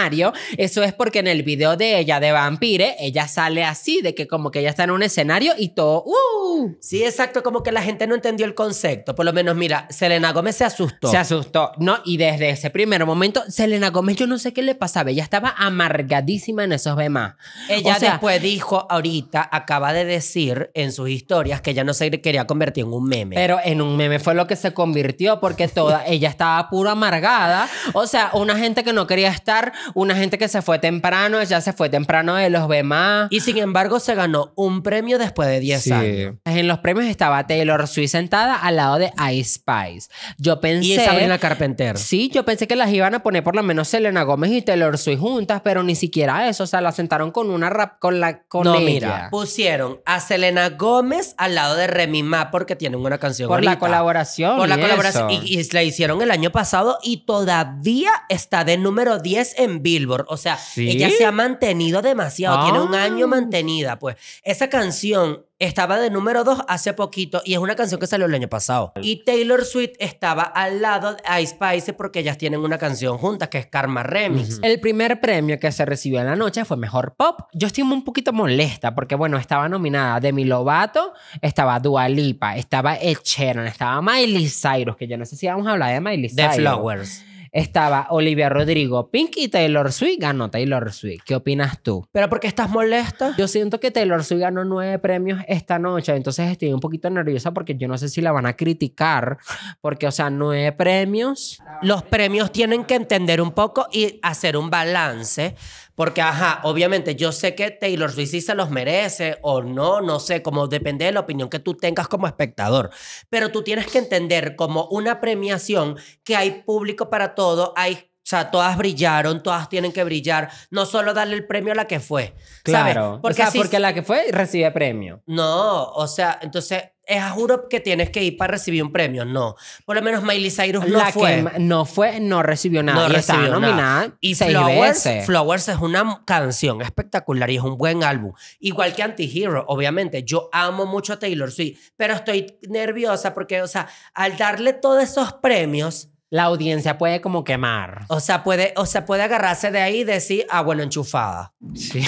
eso es porque en el video de ella de Vampire, ella sale así, de que como que ella está en un escenario y todo, ¡uh! Sí, exacto, como que la gente no entendió el concepto. Por lo menos, mira, Selena Gómez se asustó. Se asustó. No, y desde ese primer momento, Selena Gómez, yo no sé qué le pasaba. Ella estaba amargadísima en esos demás. Ella O sea, después dijo, ahorita, acaba de decir en sus historias que ella no se quería convertir en un meme. Pero en un meme fue lo que se convirtió porque toda ella estaba puro amargada. O sea, una gente que no quería estar, una gente que se fue temprano, ella se fue temprano de los demás. y sin embargo, se ganó un premio después de 10 años. En los premios estaba Taylor Swift sentada al lado de Ice Spice. Yo pensé... Y Sabrina Carpenter. Sí, yo pensé que las iban a poner por lo menos Selena Gómez y Taylor Swift juntas, pero ni siquiera eso. O sea, la sentaron con una rap con la con no, ella. mira, pusieron a Selena Gómez al lado de Remy Ma porque tienen una canción por la colaboración. Por la y colaboración. y la hicieron el año pasado y todavía está de número 10 en Billboard. O sea, ¿Sí? ella se ha mantenido demasiado. Tiene un Ah. año mantenida. Pues esa canción estaba de número 2 hace poquito y es una canción que salió el año pasado. Y Taylor Swift estaba al lado de Ice Spice porque ellas tienen una canción juntas que es Karma Remix. El primer premio que se recibió en la noche fue Mejor Pop. Yo estoy un poquito molesta porque, bueno, estaba nominada Demi Lovato, estaba Dua Lipa, estaba Ed Sheeran, estaba Miley Cyrus, que yo no sé si vamos a hablar de Miley The Cyrus. Flowers. Estaba Olivia Rodrigo, Pink y Taylor Swift. Ganó Taylor Swift. ¿Qué opinas tú? ¿Pero por qué estás molesta? Yo siento que Taylor Swift ganó nueve premios esta noche, entonces estoy un poquito nerviosa porque yo no sé si la van a criticar, porque, o sea, nueve premios. los premios tienen que entender un poco y hacer un balance. Porque, ajá, obviamente yo sé que Taylor Swift sí se los merece o no, no sé, como depende de la opinión que tú tengas como espectador. Pero tú tienes que entender como una premiación que hay público para todo, hay, o sea, todas brillaron, todas tienen que brillar, no solo darle el premio a la que fue. ¿sabes? Claro. Porque, o sea, si- porque la que fue recibe premio. No, o sea, entonces, es a juro que tienes que ir para recibir un premio. No. Por lo menos Miley Cyrus no la fue. que no fue, no recibió nada. No y estaba recibió nada. nominada Y seis Flowers, veces. Flowers es una canción espectacular y es un buen álbum. Igual que Antihero, obviamente. Yo amo mucho a Taylor Swift, pero estoy nerviosa porque, o sea, al darle todos esos premios, La audiencia puede como quemar. o sea, puede, o sea, puede agarrarse de ahí y decir, ah, bueno, enchufada. Sí.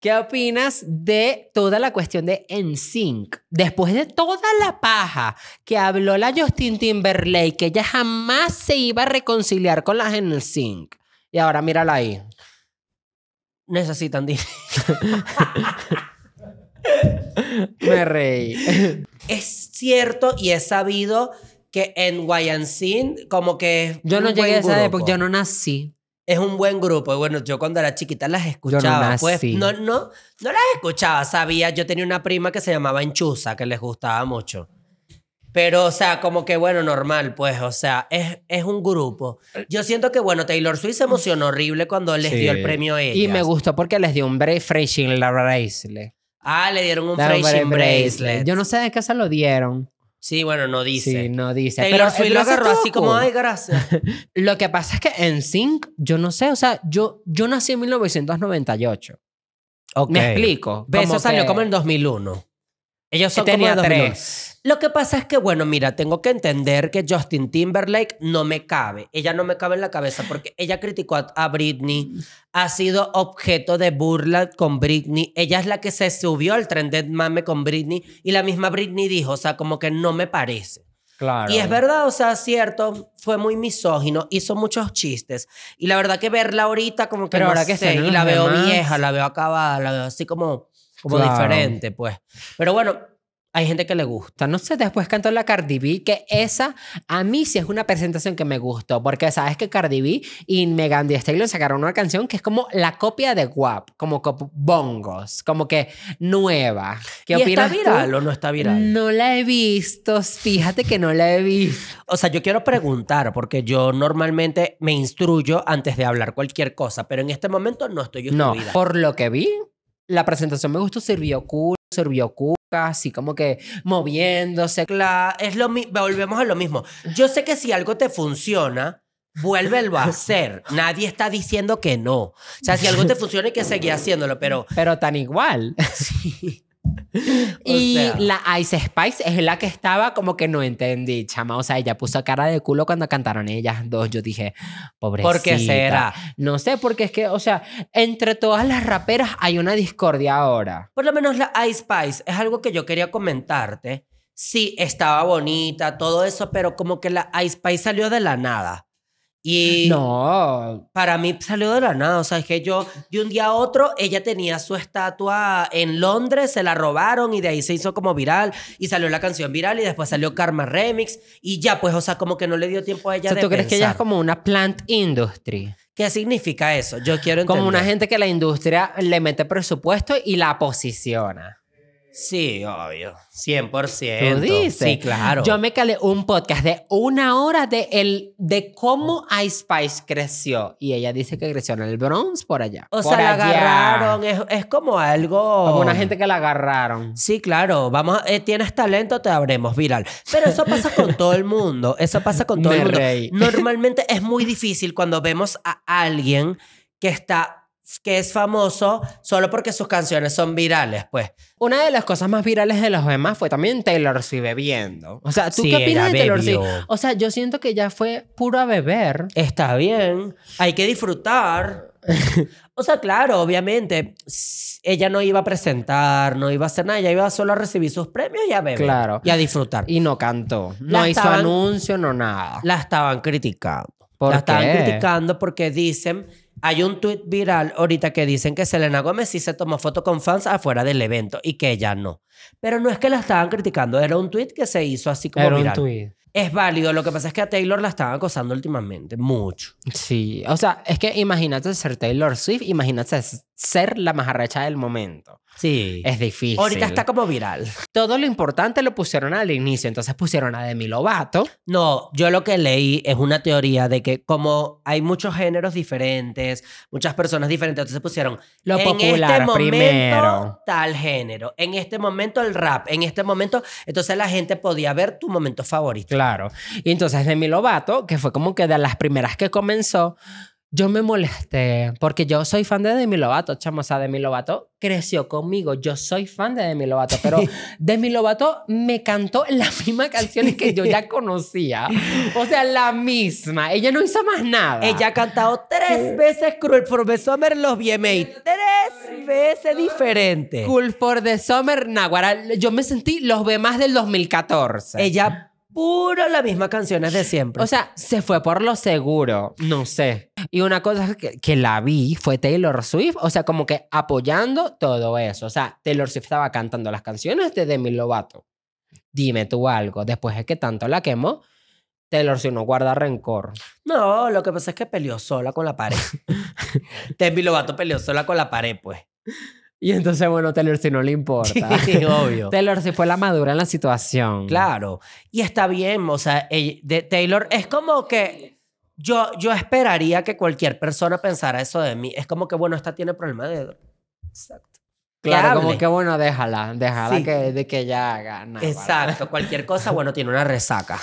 ¿Qué opinas de toda la cuestión de NSYNC? Después de toda la paja que habló la Justin Timberlake, que ella jamás se iba a reconciliar con las NSYNC. Y ahora mírala ahí. Necesitan dinero. Me reí. Es cierto y es sabido que en YNC como que es Yo no un buen llegué a esa grupo. época, yo no nací. Es un buen grupo. Y Bueno, yo cuando era chiquita las escuchaba. pues nací. no, no, no las escuchaba, sabía. Yo tenía una prima que se llamaba Enchuza, que les gustaba mucho. Pero, o sea, como que bueno, normal, pues, o sea, es, es un grupo. Yo siento que, bueno, Taylor Swift se emocionó horrible cuando les Sí. dio el premio a ella. Y me gustó porque les dio un bra- Freshing la bracelet. Ah, le dieron un bra- bracelet. Yo no sé de qué se lo dieron. Sí, bueno, no dice. Sí, no dice. Taylor pero Swift pero lo agarró así como, ay, gracias. Lo que pasa es que en Sync, yo no sé, o sea, yo, yo nací en 1998. Ok. ¿Me explico? Ve, Eso Como salió que- como en 2001. Ellos son tenía como de 2001. tres. Lo que pasa es que, bueno, mira, tengo que entender que Justin Timberlake no me cabe. Ella no me cabe en la cabeza porque ella criticó a, Britney, ha sido objeto de burla con Britney. Ella es la que se subió al tren de mame con Britney y la misma Britney dijo, o sea, como que no me parece. Claro. Y es verdad, o sea, cierto, fue muy misógino, hizo muchos chistes. Y la verdad que verla ahorita como que Pero no ahora que sé, están y la veo vieja, la veo acabada, la veo así como, como Claro. diferente, pues. Pero bueno, hay gente que le gusta. No sé, después cantó la Cardi B, que esa a mí sí es una presentación que me gustó, porque sabes que Cardi B y Megan Thee Stallion sacaron una canción que es como la copia de WAP, como bongos, como que nueva. ¿Qué ¿Y está opinas tú? viral o no está viral? No la he visto, fíjate que no la he visto. O sea, yo quiero preguntar, porque yo normalmente me instruyo antes de hablar cualquier cosa, pero en este momento no estoy No, instruida. por lo que vi, la presentación me gustó, sirvió cool, sirvió cuca, así como que moviéndose. Es lo volvemos a lo mismo. Yo sé que si algo te funciona, vuélvelo a hacer. Nadie está diciendo que no. O sea, si algo te funciona hay que seguir haciéndolo, pero Pero tan igual. y sea. la Ice Spice es la que estaba como que no entendí, chama. O sea, ella puso cara de culo cuando cantaron ellas dos. Yo dije, pobrecita. ¿por qué será? No sé, porque es que, o sea, entre todas las raperas hay una discordia ahora. Por lo menos la Ice Spice es algo que yo quería comentarte. Sí, estaba bonita, todo eso, pero como que la Ice Spice salió de la nada. Y No, para mí salió de la nada. O sea, es que yo de un día a otro, ella tenía su estatua en Londres, se la robaron y de ahí se hizo como viral y salió la canción viral y después salió Karma Remix y ya, pues, o sea, como que no le dio tiempo a ella o sea, de ¿tú crees que ella es como una plant industry? ¿Qué significa eso? Yo quiero entender. Como una gente que la industria le mete presupuesto y la posiciona. Sí, obvio. 100%. ¿Tú dices? Sí, claro. Yo me calé un podcast de una hora de, el, de cómo Ice Spice creció. Y ella dice que creció en el Bronx por allá. o por sea, la agarraron. Es, es como algo... Como una gente que la agarraron. Sí, claro. Vamos, eh, tienes talento, te habremos viral. Pero eso pasa con todo el mundo. Eso pasa con todo Me el mundo. Normalmente es muy difícil cuando vemos a alguien que está que es famoso solo porque sus canciones son virales, pues. Una de las cosas más virales de los demás fue también Taylor Swift bebiendo. O sea, ¿tú Sí, qué opinas de Taylor. Swift? O sea, yo siento que ya fue puro a beber. Está bien, hay que disfrutar. O sea, claro, obviamente, ella no iba a presentar, no iba a hacer nada, ella iba solo a recibir sus premios y a beber. Claro. Y a disfrutar. Y no cantó. No hizo anuncio, no nada. La estaban criticando. ¿Por la estaban criticando porque dicen, hay un tuit viral ahorita que dicen que Selena Gómez sí se tomó foto con fans afuera del evento y que ella no. Pero no es que la estaban criticando, era un tuit que se hizo así como Era un viral. tuit. Es válido, lo que pasa es que a Taylor la estaban acosando últimamente, mucho. Sí, o sea, es que imagínate ser Taylor Swift, imagínate ser la más arrecha del momento. Sí. Es difícil. Ahorita está como viral. Todo lo importante lo pusieron al inicio, entonces pusieron a Demi Lovato. No, yo lo que leí es una teoría de que como hay muchos géneros diferentes, muchas personas diferentes, entonces pusieron Lo en popular este momento primero. tal género, en este momento el rap, en este momento, entonces la gente podía ver tu momento favorito. Claro. Y entonces Demi Lovato, que fue como que de las primeras que comenzó, yo me molesté porque yo soy fan de Demi Lovato, chamo. O sea, Demi Lovato creció conmigo. Yo soy fan de Demi Lovato, pero Demi Lovato me cantó las mismas canciones que yo ya conocía. O sea, la misma. Ella no hizo más nada. Ella ha cantado tres veces Cruel for the Summer en los VMA, tres veces diferente. Cool for the Summer, Naguara. Yo me sentí los más del 2014. Ella puro las mismas canciones de siempre. O sea, se fue por lo seguro. No sé. Y una cosa que, que la vi fue Taylor Swift. O sea, como que apoyando todo eso. O sea, Taylor Swift estaba cantando las canciones de Demi Lovato. Dime tú algo. Después de que tanto la quemó, Taylor Swift no guarda rencor. No, lo que pasa es que peleó sola con la pared. Demi Lovato peleó sola con la pared, pues. Y entonces, bueno, Taylor Swift no le importa. Sí, obvio. Taylor Swift fue la madura en la situación. Claro. Y está bien, o sea, ella- de Taylor es como que yo, yo esperaría que cualquier persona pensara eso de mí. Es como que, bueno, esta tiene problema de... Exacto. Que Claro, como hable. que bueno, déjala. Déjala Sí. que, de que ella haga. nada. Exacto. Cualquier cosa, bueno, tiene una resaca.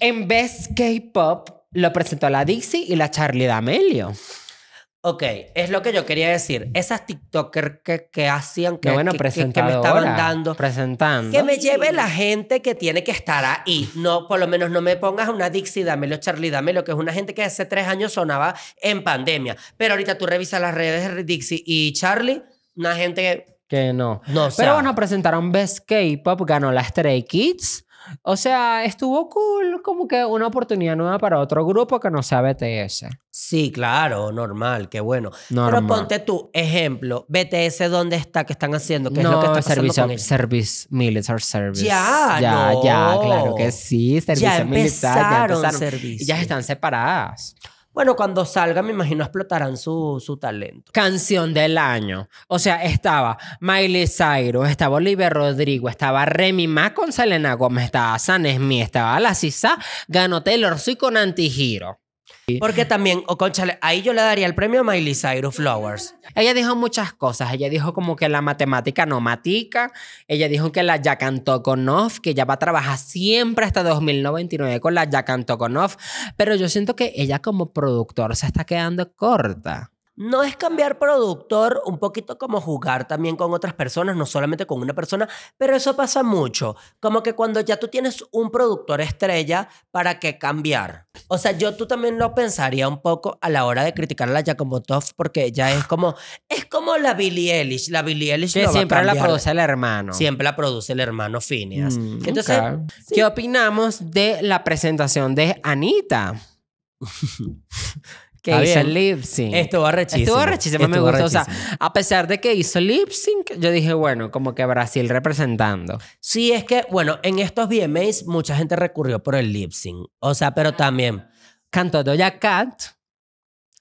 En Best K-Pop lo presentó la Dixie y la Charlie D'Amelio. Ok, es lo que yo quería decir. Esas TikTokers que, que hacían, que, bueno, que- que- que me estaban dando... Presentando. Que me lleve la gente que tiene que estar ahí. No, por lo menos no me pongas una Dixie D'Amelio, Charlie D'Amelio, que es una gente que hace tres años sonaba en pandemia. Pero ahorita tú revisas las redes de Dixie y Charlie, una gente que... Que no. No, o sea, Pero bueno, presentaron Best K-Pop, ganó la Stray Kids. O sea, estuvo cool, como que una oportunidad nueva para otro grupo que no sea BTS. Sí, claro, normal, qué bueno. Normal. Pero ponte tú, ejemplo, BTS, ¿dónde está? ¿Qué están haciendo? ¿Qué es no, lo que está pasando servicio, con ellos? service, military service. Ya, ya, no. ya, claro que sí, servicio Ya militar, ya empezaron. servicio. Y ya están separadas. Bueno, cuando salga, me imagino explotarán su, su talento. Canción del año. O sea, estaba Miley Cyrus, estaba Olivia Rodrigo, estaba Remy Ma con Selena Gómez, estaba Sam Smith, estaba La Sisa, ganó Taylor Swift con Antihero. Porque también, o conchale, ahí yo le daría el premio a Miley Cyrus Flowers. Ella dijo muchas cosas. Ella dijo como que la matemática no matica. Ella dijo que la ya cantó con Off, que ella va a trabajar siempre hasta 2099 con la ya cantó con Off. Pero yo siento que ella como productor se está quedando corta. No es cambiar productor, un poquito como jugar también con otras personas, no solamente con una persona, pero eso pasa mucho. Como que cuando ya tú tienes un productor estrella, ¿para qué cambiar? O sea, yo tú también lo pensaría un poco a la hora de criticar a la Giacomo Toff, porque ella es como, es como la Billie Eilish. La Billie Eilish Que no va a siempre la produce el hermano. Siempre la produce el hermano Phineas. Mm, Entonces, sí. ¿qué opinamos de la presentación de Anita? que Está hizo bien. el lip sync. estuvo arrechísimo. Estuvo rechísimo, me Estuvo gustó. O sea, a pesar de que hizo lip sync, yo dije, bueno, como que Brasil representando. Sí, es que, bueno, en estos VMAs mucha gente recurrió por el lip sync. O sea, pero también... Cantó Doja Cat.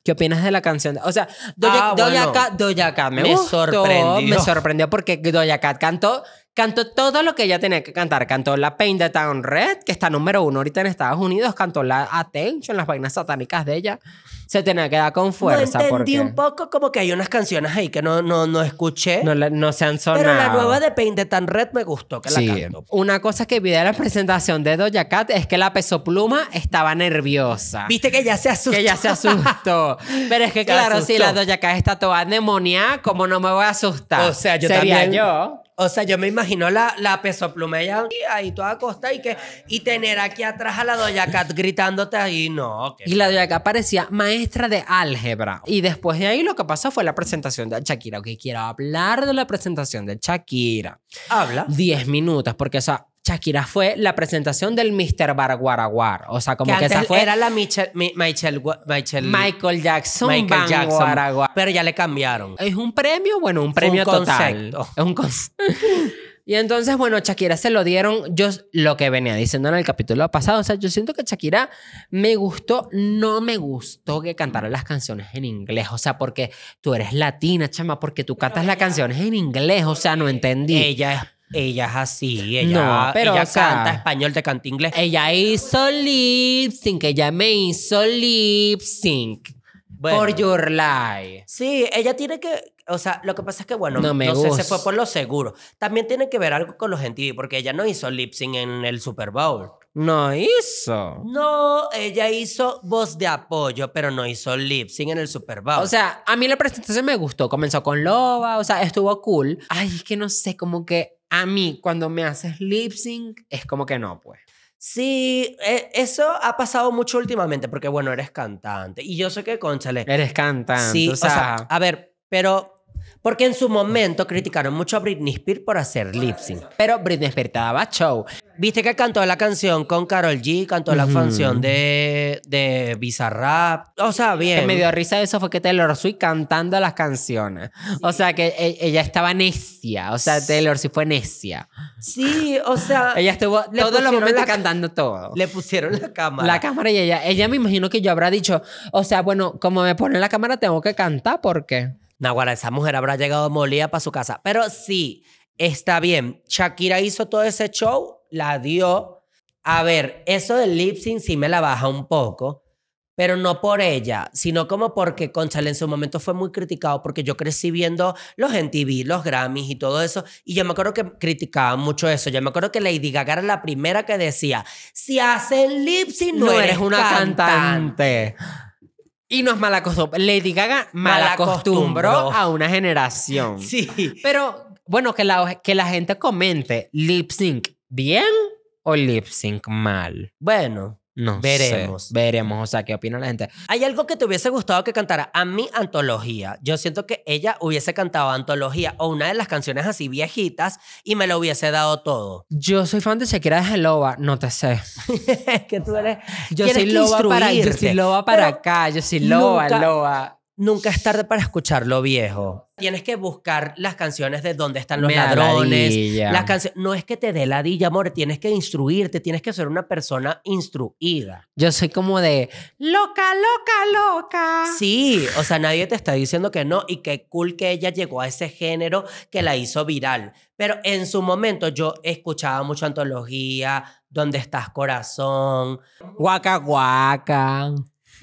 ¿Qué opinas de la canción? O sea, Doja, Ah, Doja bueno. Cat, Doja Cat me, Me gustó, sorprendió. Me sorprendió porque Doja Cat cantó, cantó todo lo que ella tenía que cantar. Cantó la Paint the Town Red, que está número uno ahorita en Estados Unidos. Cantó la Attention, las vainas satánicas de ella. Se tenía que dar con fuerza no entendí porque un poco como que hay unas canciones ahí que no, no, no escuché. no, no se han sonado. pero la nueva de Paint the Tan Red me gustó que Sí. la cantó. Una cosa que vi de la presentación de Doja Cat es que la peso pluma estaba nerviosa. Viste que ya se asustó. Que ya se asustó. Pero es que, Se claro, si la asustó. Doja Cat está toda endemoniada, ¿cómo no me voy a asustar? O sea, yo Sería también- yo. O sea, yo me imagino la, la peso pluma ella ahí toda acostada y que y tener aquí atrás a la Doja Cat gritándote ahí, no. Y la Doja Cat parecía maestra de álgebra. Y después de ahí lo que pasó fue la presentación de Shakira. Ok, quiero hablar de la presentación de Shakira. Habla. 10 minutos, porque, o sea, Shakira fue la presentación del Mr. Barguaraguar. O sea, como que esa fue era la Michelle, Mi- Michelle, Gua- Michelle Michael Jackson. Michael Jackson. Pero ya le cambiaron. ¿Es un premio? Bueno, un premio un total. concepto. Es un concepto. Y entonces, bueno, Shakira se lo dieron. Yo lo que venía diciendo en el capítulo pasado, o sea, yo siento que Shakira me gustó, no me gustó que cantara las canciones en inglés. O sea, porque tú eres latina, chama, porque tú cantas las canciones en inglés. O sea, no entendí. Ella es, ella es así. Ella, No, pero, ella o sea- canta español, te canta inglés. Ella hizo lip sync, ella me hizo lip sync. Bueno. Por Your Life. Sí, ella tiene que. O sea, lo que pasa es que, bueno, No no, me sé, se fue por lo seguro. También tiene que ver algo con los MTV, porque ella no hizo lip sync en el Super Bowl. No hizo. No, ella hizo voz de apoyo, pero no hizo lip sync en el Super Bowl. O sea, a mí la presentación me gustó. Comenzó con Loba, o sea, estuvo cool. Ay, es que no sé, como que a mí cuando me haces lip sync es como que no, pues. sí, eh, eso ha pasado mucho últimamente, porque, bueno, eres cantante. Y yo sé que, conchale. Eres cantante, Sí, o sea, a ver, pero. Porque en su momento criticaron mucho a Britney Spears por hacer lip sync. pero Britney Spears te daba show. Viste que cantó la canción con Carol G, cantó la Ujú. canción de, de Bizarrap. O sea, Que bien. me dio risa eso fue que Taylor Swift cantando las canciones. O sea, que e- ella estaba necia. O sea, Taylor Swift fue necia. Sí, o sea, Ella estuvo todos los momentos la cantando todo. le pusieron la cámara. La cámara y ella, ella me imagino que yo habrá dicho, o sea, bueno, como me ponen la cámara tengo que cantar porque Naguará, esa mujer habrá llegado molida para su casa. Pero sí, está bien. Shakira hizo todo ese show, la dio. A ver, eso del lip sync sí me la baja un poco. Pero no por ella, sino como porque Conchale en su momento fue muy criticado porque yo crecí viendo los MTV, los Grammys y todo eso. Y yo me acuerdo que criticaban mucho eso. Yo me acuerdo que Lady Gaga era la primera que decía, si hacen lip sync no, eres una cantante. Y nos malacostumbró. Lady Gaga malacostumbró a una generación. Sí. Pero, bueno, que la, que la gente comente lip sync bien o lip sync mal. Bueno, No Veremos. sé. Veremos. O sea, ¿qué opina la gente? ¿Hay algo que te hubiese gustado que cantara? A mí, antología. Yo siento que ella hubiese cantado antología o una de las canciones así viejitas y me lo hubiese dado todo. Yo soy fan de Shakira de Loba, no te sé. es que tú eres. Yo soy que loba para, yo soy loba para acá, yo soy loba, nunca- loba. Nunca es tarde para escuchar lo viejo. Tienes que buscar las canciones de dónde están los Me da ladrones. ladilla. Las cancio- no es que te dé ladilla, amor. Tienes que instruirte. Tienes que ser una persona instruida. Yo soy como de loca, loca, loca. Sí, o sea, nadie te está diciendo que no y qué cool que ella llegó a ese género que la hizo viral. Pero en su momento yo escuchaba mucho antología, ¿Dónde estás corazón? Guaca, guaca.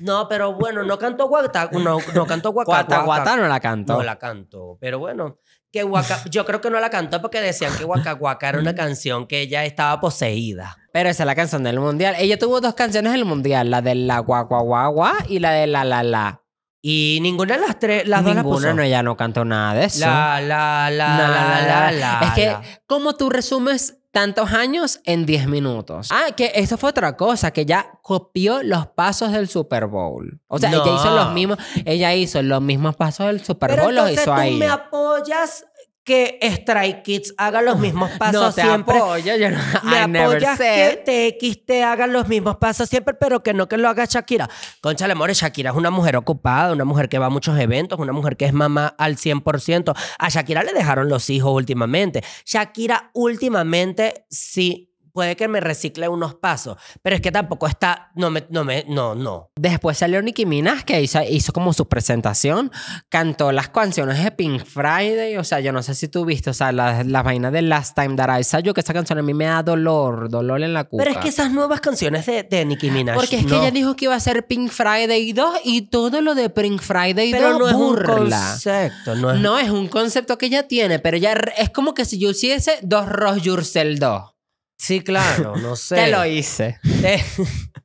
No, pero bueno, no cantó guata, no, no cantó guaca, Guata, guata no la canto. No la cantó, pero bueno, que guaca, yo creo que no la cantó porque decían que Guaca Guaca era una canción que ella estaba poseída. Pero esa es la canción del mundial. Ella tuvo dos canciones del mundial, la de la guagua guagua y la de la la la. Y ninguna de las tres, las dos la Ninguna, puso. no, ella no cantó nada de eso. La, la, la, No, la, la, la, Es que, la. ¿cómo tú resumes tantos años en 10 minutos? Ah, que eso fue otra cosa, que ya copió los pasos del Super Bowl. O sea, No. ella hizo los mismos, ella hizo los mismos pasos del Super Pero Bowl, los hizo tú ahí. me apoyas que Stray Kids haga los mismos pasos no te siempre. apoyo, yo no, Me I never apoyas said. que TXT haga los mismos pasos siempre, pero que no que lo haga Shakira. Conchale, more, Shakira es una mujer ocupada, una mujer que va a muchos eventos, una mujer que es mamá al 100%. A Shakira le dejaron los hijos últimamente. Shakira últimamente sí puede que me recicle unos pasos, pero es que tampoco está, no me, no me, no, no. Después salió Nicki Minaj, que hizo, hizo como su presentación, cantó las canciones de Pink Friday, o sea, yo no sé si tú viste, o sea, las la vainas de Last Time That I Saw You, que esa canción a mí me da dolor, dolor en la cuca. Pero es que esas nuevas canciones de, de Nicki Minaj, Porque es que ella dijo que iba a ser Pink Friday 2 y todo lo de Pink Friday 2 pero no es un burla. concepto, no es No es un concepto que ella tiene, pero ella re- es como que si yo hiciese dos Ross Yourself 2. Sí, claro, no sé. Te lo hice. Te-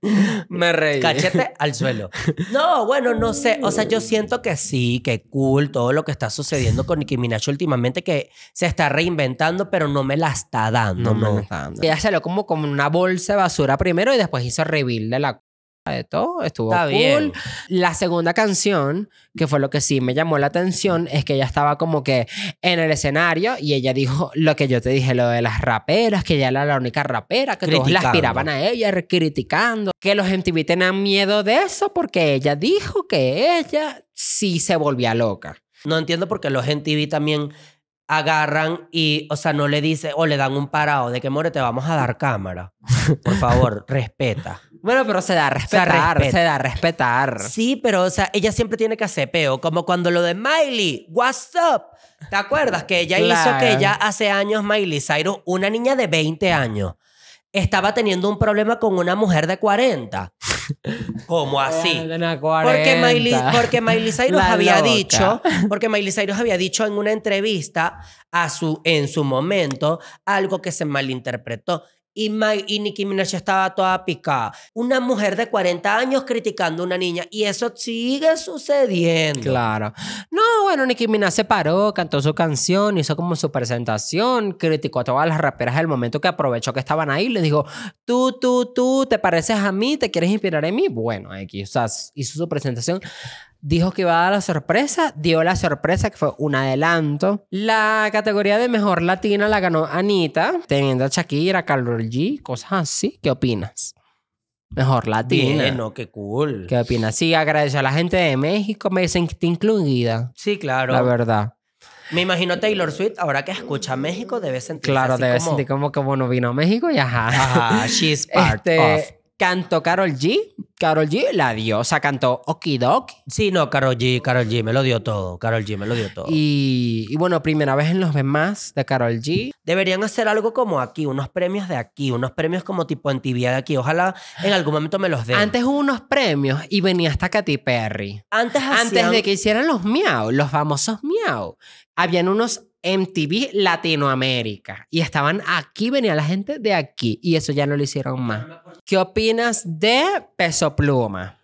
Me reí. Cachete al suelo. No, bueno, no sé. O sea, yo siento que sí, que cool todo lo que está sucediendo con Nicki Minaj últimamente, que se está reinventando, pero no me la está dando. No, No, me está dando. Ella salió como, como una bolsa de basura primero y después hizo reveal de la de todo. Estuvo Está cool. bien. La segunda canción, que fue lo que sí me llamó la atención, es que ella estaba como que en el escenario y ella dijo lo que yo te dije, lo de las raperas, que ella era la única rapera, que todos la aspiraban a ella, criticando, que los MTV tenían miedo de eso porque ella dijo que ella sí se volvía loca. No entiendo por qué los en TV también agarran y, o sea, no le dice o le dan un parado de que, more, te vamos a dar cámara. Por favor, respeta. Bueno, pero se da a respetar, respeta. se da a respetar. Sí, pero, o sea, ella siempre tiene que hacer peo, como cuando lo de Miley, what's up? ¿Te acuerdas que ella hizo que ya hace años Miley Cyrus, una niña de 20 años, estaba teniendo un problema con una mujer de 40? ¿Cómo así? Porque Miley, 40. porque Miley Cyrus La había loca. dicho, porque Miley Cyrus había dicho en una entrevista a su, en su momento algo que se malinterpretó. Y, Mi- y Nicki Minaj estaba toda picada. Una mujer de 40 años criticando a una niña. Y eso sigue sucediendo. Claro. No, bueno, Nicki Minaj se paró, cantó su canción, hizo como su presentación, criticó a todas las raperas del momento que aprovechó que estaban ahí. Le dijo, tú, tú, tú, ¿te pareces a mí? ¿Te quieres inspirar en mí? Bueno, aquí, o sea, hizo su presentación. Dijo que iba a dar la sorpresa, dio la sorpresa que fue un adelanto. La categoría de mejor latina la ganó Anita, teniendo a Shakira, Karol G, cosas así. ¿Qué opinas? Mejor latina. Bien, no, qué cool. ¿Qué opinas? Sí, agradeció a la gente de México, me sentí incluida, Sí, claro. la verdad. Me imagino Taylor Swift, ahora que escucha México, debe sentirse Claro, debe como... sentir como que bueno vino a México y ajá. Ajá, she's part Este, of. Cantó Carol G. Carol G, la diosa, cantó Okidoki. Sí, no, Karol G, Karol G, me lo dio todo. Karol G, me lo dio todo. Y, y bueno, primera vez en los demás de Carol G. Deberían hacer algo como aquí, unos premios de aquí, unos premios como tipo en TV de aquí. Ojalá en algún momento me los den. Antes hubo unos premios y venía hasta Katy Perry. Antes, Antes de que hicieran los miau, los famosos miau, habían unos MTV Latinoamérica y estaban aquí, venía la gente de aquí y eso ya no lo hicieron más. ¿Qué opinas de Peso Pluma?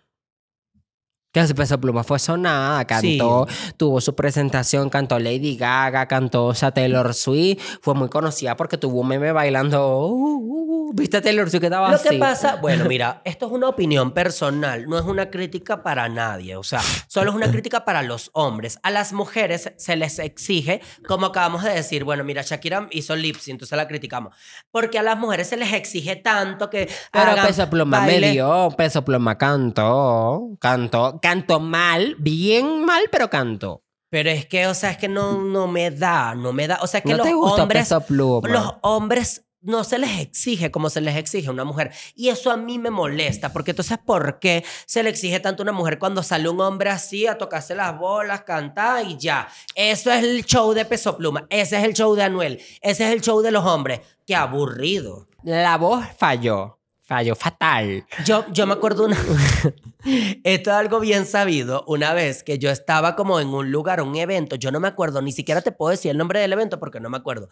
Que ese Peso Pluma fue sonada, cantó, tuvo su presentación, cantó Lady Gaga, cantó o sea, Taylor Swift, fue muy conocida porque tuvo un meme bailando, uh, uh, uh, ¿viste a Taylor Swift que estaba Lo así? que pasa, bueno, mira, esto es una opinión personal, no es una crítica para nadie, o sea, solo es una crítica para los hombres. A las mujeres se les exige, como acabamos de decir, bueno, mira, Shakira hizo lip sync, entonces la criticamos, porque a las mujeres se les exige tanto que Pero Peso Pluma me baile. dio, Peso Pluma cantó, cantó, cantó mal, bien mal, pero cantó. Pero es que, o sea, es que no, no me da, no me da, o sea, es que ¿No los te hombres Peso Pluma? Los hombres no se les exige como se les exige a una mujer. Y eso a mí me molesta, porque entonces, ¿por qué se le exige tanto a una mujer cuando sale un hombre así a tocarse las bolas, cantar y ya? Eso es el show de Peso Pluma, ese es el show de Anuel, ese es el show de los hombres. Qué aburrido. La voz falló, falló fatal. Yo, yo me acuerdo una... Esto es algo bien sabido. Una vez que yo estaba como en un lugar, un evento, yo no me acuerdo, ni siquiera te puedo decir el nombre del evento porque no me acuerdo.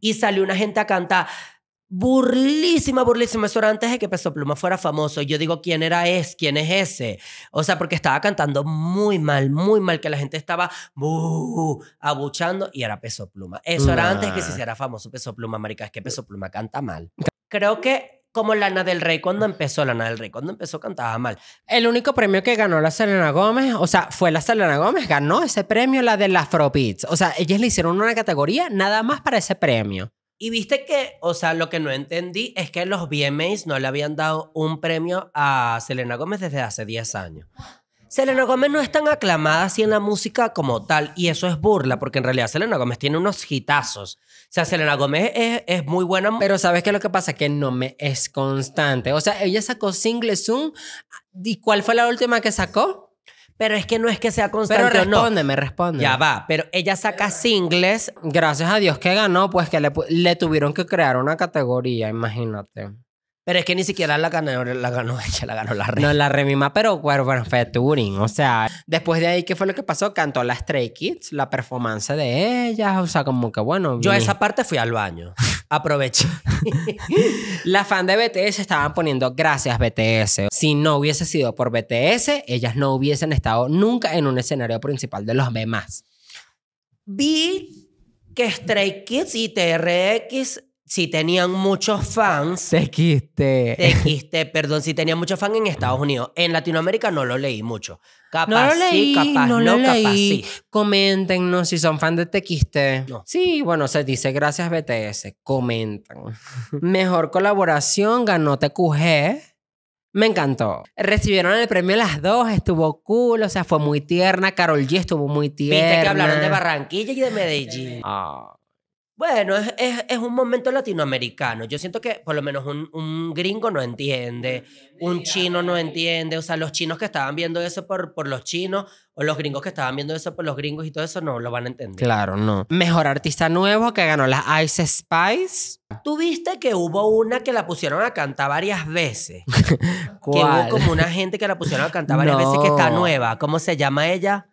Y salió una gente a cantar burlísima, burlísima. Eso era antes de que Peso Pluma fuera famoso. Yo digo, ¿quién era es? ¿Quién es ese? O sea, porque estaba cantando muy mal, muy mal, que la gente estaba "Bu", abuchando y era Peso Pluma. Eso era antes de que se hiciera famoso Peso Pluma, marica. Es que Peso Pluma canta mal. Creo que como Lana del Rey cuando empezó, Lana del Rey cuando empezó cantaba mal. El único premio que ganó la Selena Gómez, o sea, fue la Selena Gómez, ganó ese premio, la del Afrobeats. O sea, ellas le hicieron una categoría nada más para ese premio. Y viste que, o sea, lo que no entendí es que los VMAs no le habían dado un premio a Selena Gómez desde hace 10 años. Selena Gómez no es tan aclamada así en la música como tal, y eso es burla, porque en realidad Selena Gómez tiene unos hitazos. O sea, Selena Gómez es, es muy buena. Pero ¿sabes qué es lo que pasa? Que no me es constante. O sea, ella sacó single Zoom. ¿Y cuál fue la última que sacó? Pero es que no es que sea constante Pero o no. responde, me responde. Ya va, pero ella saca singles. Gracias a Dios que ganó, pues que le, le tuvieron que crear una categoría, imagínate. Pero es que ni siquiera la ganó, la ganó ella, la ganó la reina. No la remima, pero bueno, bueno, fue touring. O sea, después de ahí, ¿qué fue lo que pasó? Cantó la Stray Kids, la performance de ellas. O sea, como que bueno. Yo a esa parte fui al baño. Aproveché. La fan de BTS estaban poniendo gracias BTS. Si no hubiese sido por BTS, ellas no hubiesen estado nunca en un escenario principal de los demás. Vi que Stray Kids y TRX sí tenían muchos fans. quiste. TXT, perdón, sí tenían muchos fans en Estados Unidos. En Latinoamérica no lo leí mucho. Capaz No lo leí, sí, capaz no, no, lo capaz leí. sí. Coméntenos si son fan de TXT. No. Sí, bueno, se dice gracias BTS. Comentan. Mejor colaboración ganó TQG. Me encantó. Recibieron el premio las dos, estuvo cool, o sea, fue muy tierna. Carol G estuvo muy tierna. Viste que hablaron de Barranquilla y de Medellín. Ah. Bueno, es, es- es un momento latinoamericano. Yo siento que por lo menos un, un gringo no entiende, un chino no entiende. O sea, los chinos que estaban viendo eso por, por los chinos o los gringos que estaban viendo eso por los gringos y todo eso no lo van a entender. Claro, no. Mejor artista nuevo que ganó las Ice Spice. ¿Tú viste que hubo una que la pusieron a cantar varias veces? Que ¿Cuál? hubo como una gente que la pusieron a cantar varias veces que está nueva. ¿Cómo se llama ella?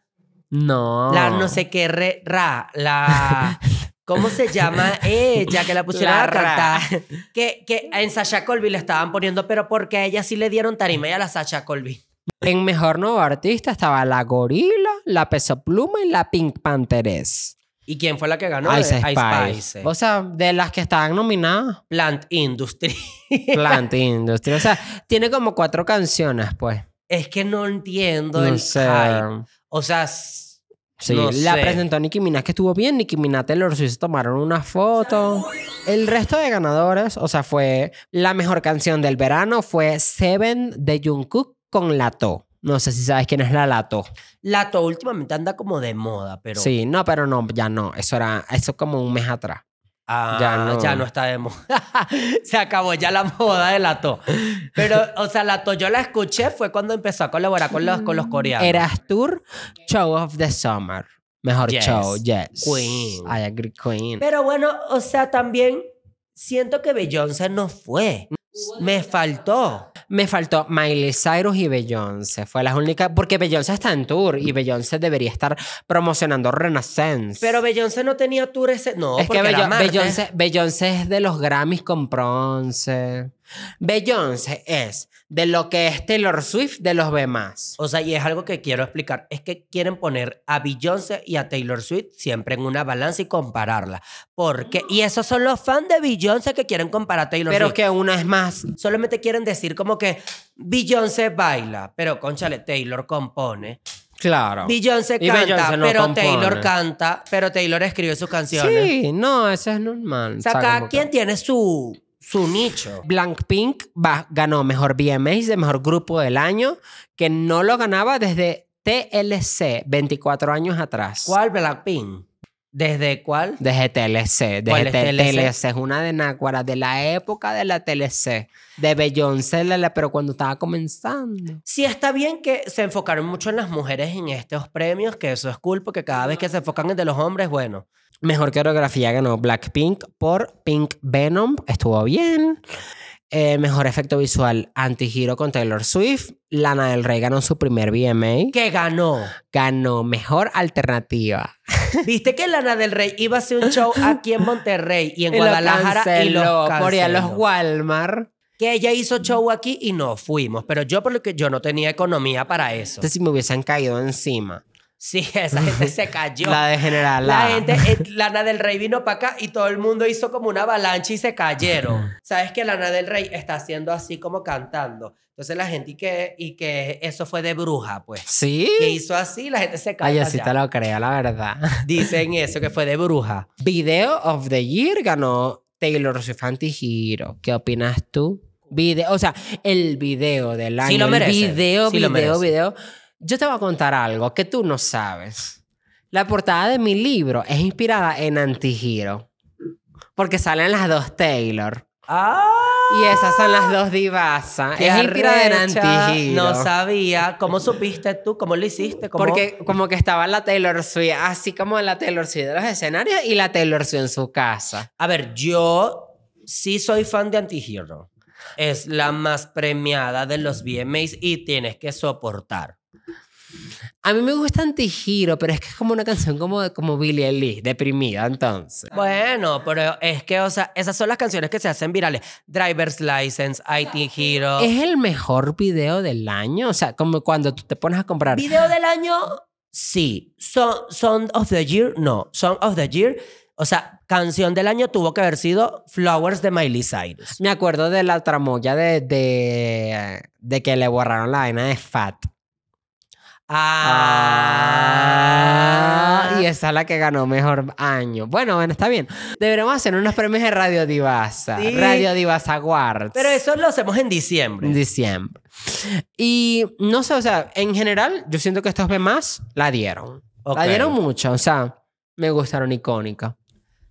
No. La no sé qué re, ra, la ¿Cómo se llama ella que la pusieron La a cantar? Que, que en Sasha Colby le estaban poniendo, pero porque a ella sí le dieron tarima y a la Sasha Colby. En mejor nuevo artista estaba la Gorila, la Peso Pluma y la Pink Panthers. ¿Y quién fue la que ganó? Ice Ice Spice. Spice. O sea, de las que estaban nominadas, Plant Industry. Plant Industry. O sea, tiene como cuatro canciones, pues. es que no entiendo No el sé. hype. O sea, Sí, no la sé. presentó Nicki Minaj que estuvo bien. Nicki Minaj Taylor Swift tomaron una foto. El resto de ganadores, o sea, fue la mejor canción del verano fue Seven de Jungkook con Lato. No sé si sabes quién es la Lato. Lato últimamente anda como de moda, pero Sí, no, pero no, ya no. Eso era, eso como un mes atrás. Ah, Ya ya no. no. está de moda. Se acabó ya la moda de Lato. Pero, o sea, Lato yo la escuché fue cuando empezó a colaborar con los, con los coreanos. Eras Tour Show of the Summer. Mejor Yes. show, yes. Queen. I agree, Queen. Pero bueno, o sea, también siento que Beyoncé no fue. Me faltó. Me faltó Miley Cyrus y Beyoncé. Fue las únicas. Porque Beyoncé está en tour y Beyoncé debería estar promocionando Renaissance. Pero Beyoncé no tenía tour ese. No, es que porque Beyoncé es de los Grammys con bronce. Beyoncé es de lo que es Taylor Swift de los demás. O sea, y es algo que quiero explicar. Es que quieren poner a Beyoncé y a Taylor Swift siempre en una balanza y compararla. Porque, y esos son los fans de Beyoncé que quieren comparar a Taylor Pero Swift. que una es más. Solamente quieren decir como que Beyoncé baila, pero conchale, Taylor compone. Claro. Beyoncé canta, Beyoncé no pero compone. Taylor canta, pero Taylor escribe sus canciones. Sí, no, eso es normal. O sea, cada quien tiene su, su nicho. Blackpink va- ganó mejor VMAs de mejor grupo del año, que no lo ganaba desde TLC 24 años atrás. ¿Cuál Blackpink? ¿Desde cuál? Desde TLC. ¿Cuál Desde es TLC? Es una de Náguara, de la época de la TLC. De Beyoncé, pero cuando estaba comenzando. Sí, está bien que se enfocaron mucho en las mujeres en estos premios, que eso es cool, porque cada vez que se enfocan en de los hombres, bueno. Mejor coreografía ganó Blackpink por Pink Venom. Estuvo bien. Eh, mejor efecto visual Antihero con Taylor Swift. Lana del Rey ganó su primer VMA. ¿Qué ganó? Ganó mejor alternativa. ¿Viste que Lana del Rey iba a hacer un show aquí en Monterrey y en Y lo Guadalajara y por a los canceló? Walmart. Que ella hizo show aquí y no fuimos, pero yo por lo que yo no tenía economía para eso. Entonces, si me hubiesen caído encima. Sí, esa gente se cayó. La de General La gente, eh, Lana del Rey vino para acá y todo el mundo hizo como una avalancha y se cayeron. ¿Sabes que Lana del Rey está haciendo así como cantando? Entonces la gente y que, y que eso fue de bruja, pues. ¿Sí? Que hizo así, la gente se Ay, cayó. así te lo creo, la verdad. Dicen eso, que fue de bruja. Video of the Year ganó Taylor Swift Antihero. ¿Qué opinas tú? Video, o sea, el video del año. Sí lo merece, El video, sí lo video, merece. video. Yo te voy a contar algo que tú no sabes. La portada de mi libro es inspirada en Antihero. Porque salen las dos Taylor. ¡Ah! Y esas son las dos divasas. ¡Qué Es inspirada en! Antihero. No sabía. ¿Cómo supiste tú? ¿Cómo lo hiciste? ¿Cómo? Porque como que estaba la Taylor Swift, así como la Taylor Swift de los escenarios y la Taylor Swift en su casa. A ver, yo sí soy fan de Antihero. Es la más premiada de los VMAs y tienes que soportar. A mí me gusta Antihero, pero es que es como una canción como, como Billie Eilish, deprimida entonces. Bueno, pero es que, o sea, esas son las canciones que se hacen virales. Driver's License, IT Hero. ¿Es el mejor video del año? O sea, como cuando tú te pones a comprar... ¿Video del año? Sí. Son, Song of the Year, no. Song of the Year, o sea, canción del año tuvo que haber sido Flowers de Miley Cyrus. Me acuerdo de la tramoya de, de, de que le borraron la vaina de Fat. Ah. y esa es la que ganó mejor año. Bueno, bueno, está bien. Deberemos hacer unos premios de Radio Divasa. Sí. Radio Divasa Awards. Pero eso lo hacemos en diciembre. En diciembre. Y no sé, o sea, en general, yo siento que estos más la dieron. La dieron mucho, o sea, me gustaron icónicas.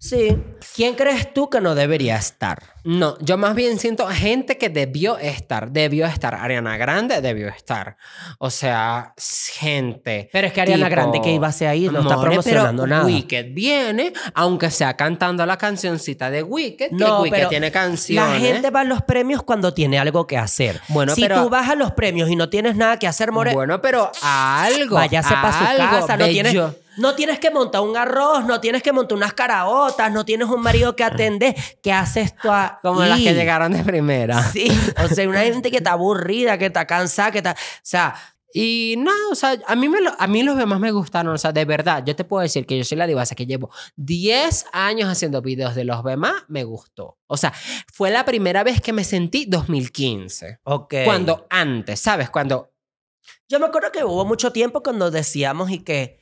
Sí. ¿Quién crees tú que no debería estar? No, yo más bien siento gente que debió estar, debió estar. Ariana Grande debió estar. O sea, gente. Pero es que Ariana tipo, Grande que iba a ser ahí no está promocionando pero nada. Wicked viene, aunque sea cantando la cancioncita de Wicked, No, que Wicked pero tiene canciones. La gente va a los premios cuando tiene algo que hacer. Bueno, si pero- tú vas a los premios y no tienes nada que hacer, More, Bueno, pero algo. váyase para su algo casa. No tienes. No tienes que montar un arroz, no tienes que montar unas caraotas, no tienes un marido que atender. ¿Qué haces tú ahí? Como las que llegaron de primera. Sí, o sea, una gente que está aburrida, que está cansada, que está... O sea, Y no, o sea, a mí, me lo- a mí los demás me gustaron. O sea, de verdad, yo te puedo decir que yo soy la divasa que llevo 10 años haciendo videos de los demás, me gustó. O sea, fue la primera vez que me sentí 2015. ok. Cuando antes, ¿sabes? Cuando... Yo me acuerdo que hubo mucho tiempo cuando decíamos y que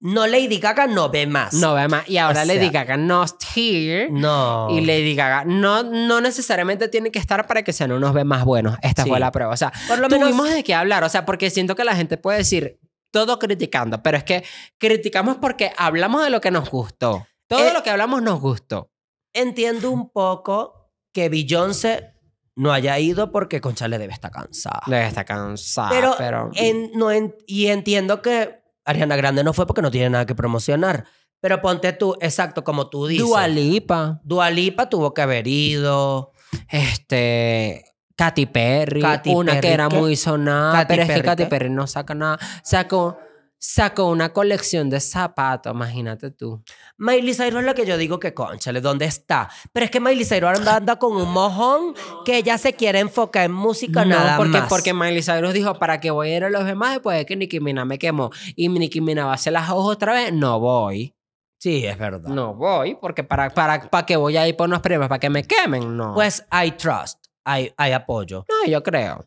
no Lady Gaga no ve más. No ve más. Y ahora O Lady sea, Gaga not here. No. Y Lady Gaga no, no necesariamente tiene que estar para que sean unos ve más buenos. Esta Sí. fue la prueba. O sea, Por lo menos- tuvimos de qué hablar. O sea, porque siento que la gente puede decir todo criticando, pero es que criticamos porque hablamos de lo que nos gustó. Todo Eh, lo que hablamos nos gustó. Entiendo un poco que Beyoncé no haya ido porque Concha le debe estar cansada. Debe estar cansada, pero, pero... en- no en- y entiendo que Ariana Grande no fue porque no tiene nada que promocionar. Pero ponte tú, exacto, como tú dices. Dua Lipa, Dua Lipa tuvo que haber ido. este... Katy Perry, Katy una Perry, que era ¿qué? muy sonada, Katy pero es que Perry, Katy ¿qué? Perry no saca nada. Sacó, sacó una colección de zapatos, imagínate tú. Miley Cyrus es la que yo digo que conchale, ¿dónde está? Pero es que Miley Cyrus anda, anda con un mojón que ella se quiere enfocar en música nada porque, más. porque Miley Cyrus dijo, ¿para qué voy a ir a los demás después de que Nicki Minaj me quemó? Y Nicki Minaj va a hacer las ojos otra vez. No voy. Sí, es verdad. No voy, porque para, para, para que voy a ir por unos premios, para que me quemen, no. Pues I trust, I, I apoyo. no, yo creo.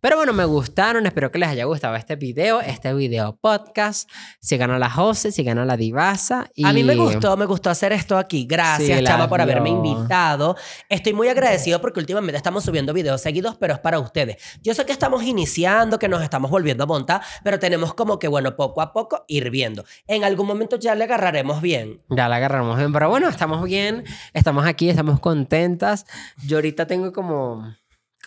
Pero bueno, me gustaron. Espero que les haya gustado este video, este video podcast. Sigan a la Jose, sigan a la Divasa. Y... A mí me gustó, me gustó hacer esto aquí. Gracias, Sí, Chama, por haberme invitado. Estoy muy agradecido porque últimamente estamos subiendo videos seguidos, pero es para ustedes. Yo sé que estamos iniciando, que nos estamos volviendo a montar, pero tenemos como que, bueno, poco a poco ir viendo. En algún momento ya le agarraremos bien. Ya la agarramos bien, pero bueno, estamos bien, estamos aquí, estamos contentas. Yo ahorita tengo como,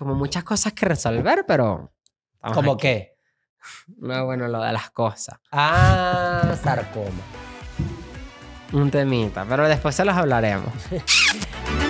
como muchas cosas que resolver, pero... estamos ¿Como aquí. qué? No, bueno, lo de las cosas. Ah, sarcoma. Un temita, pero después se los hablaremos.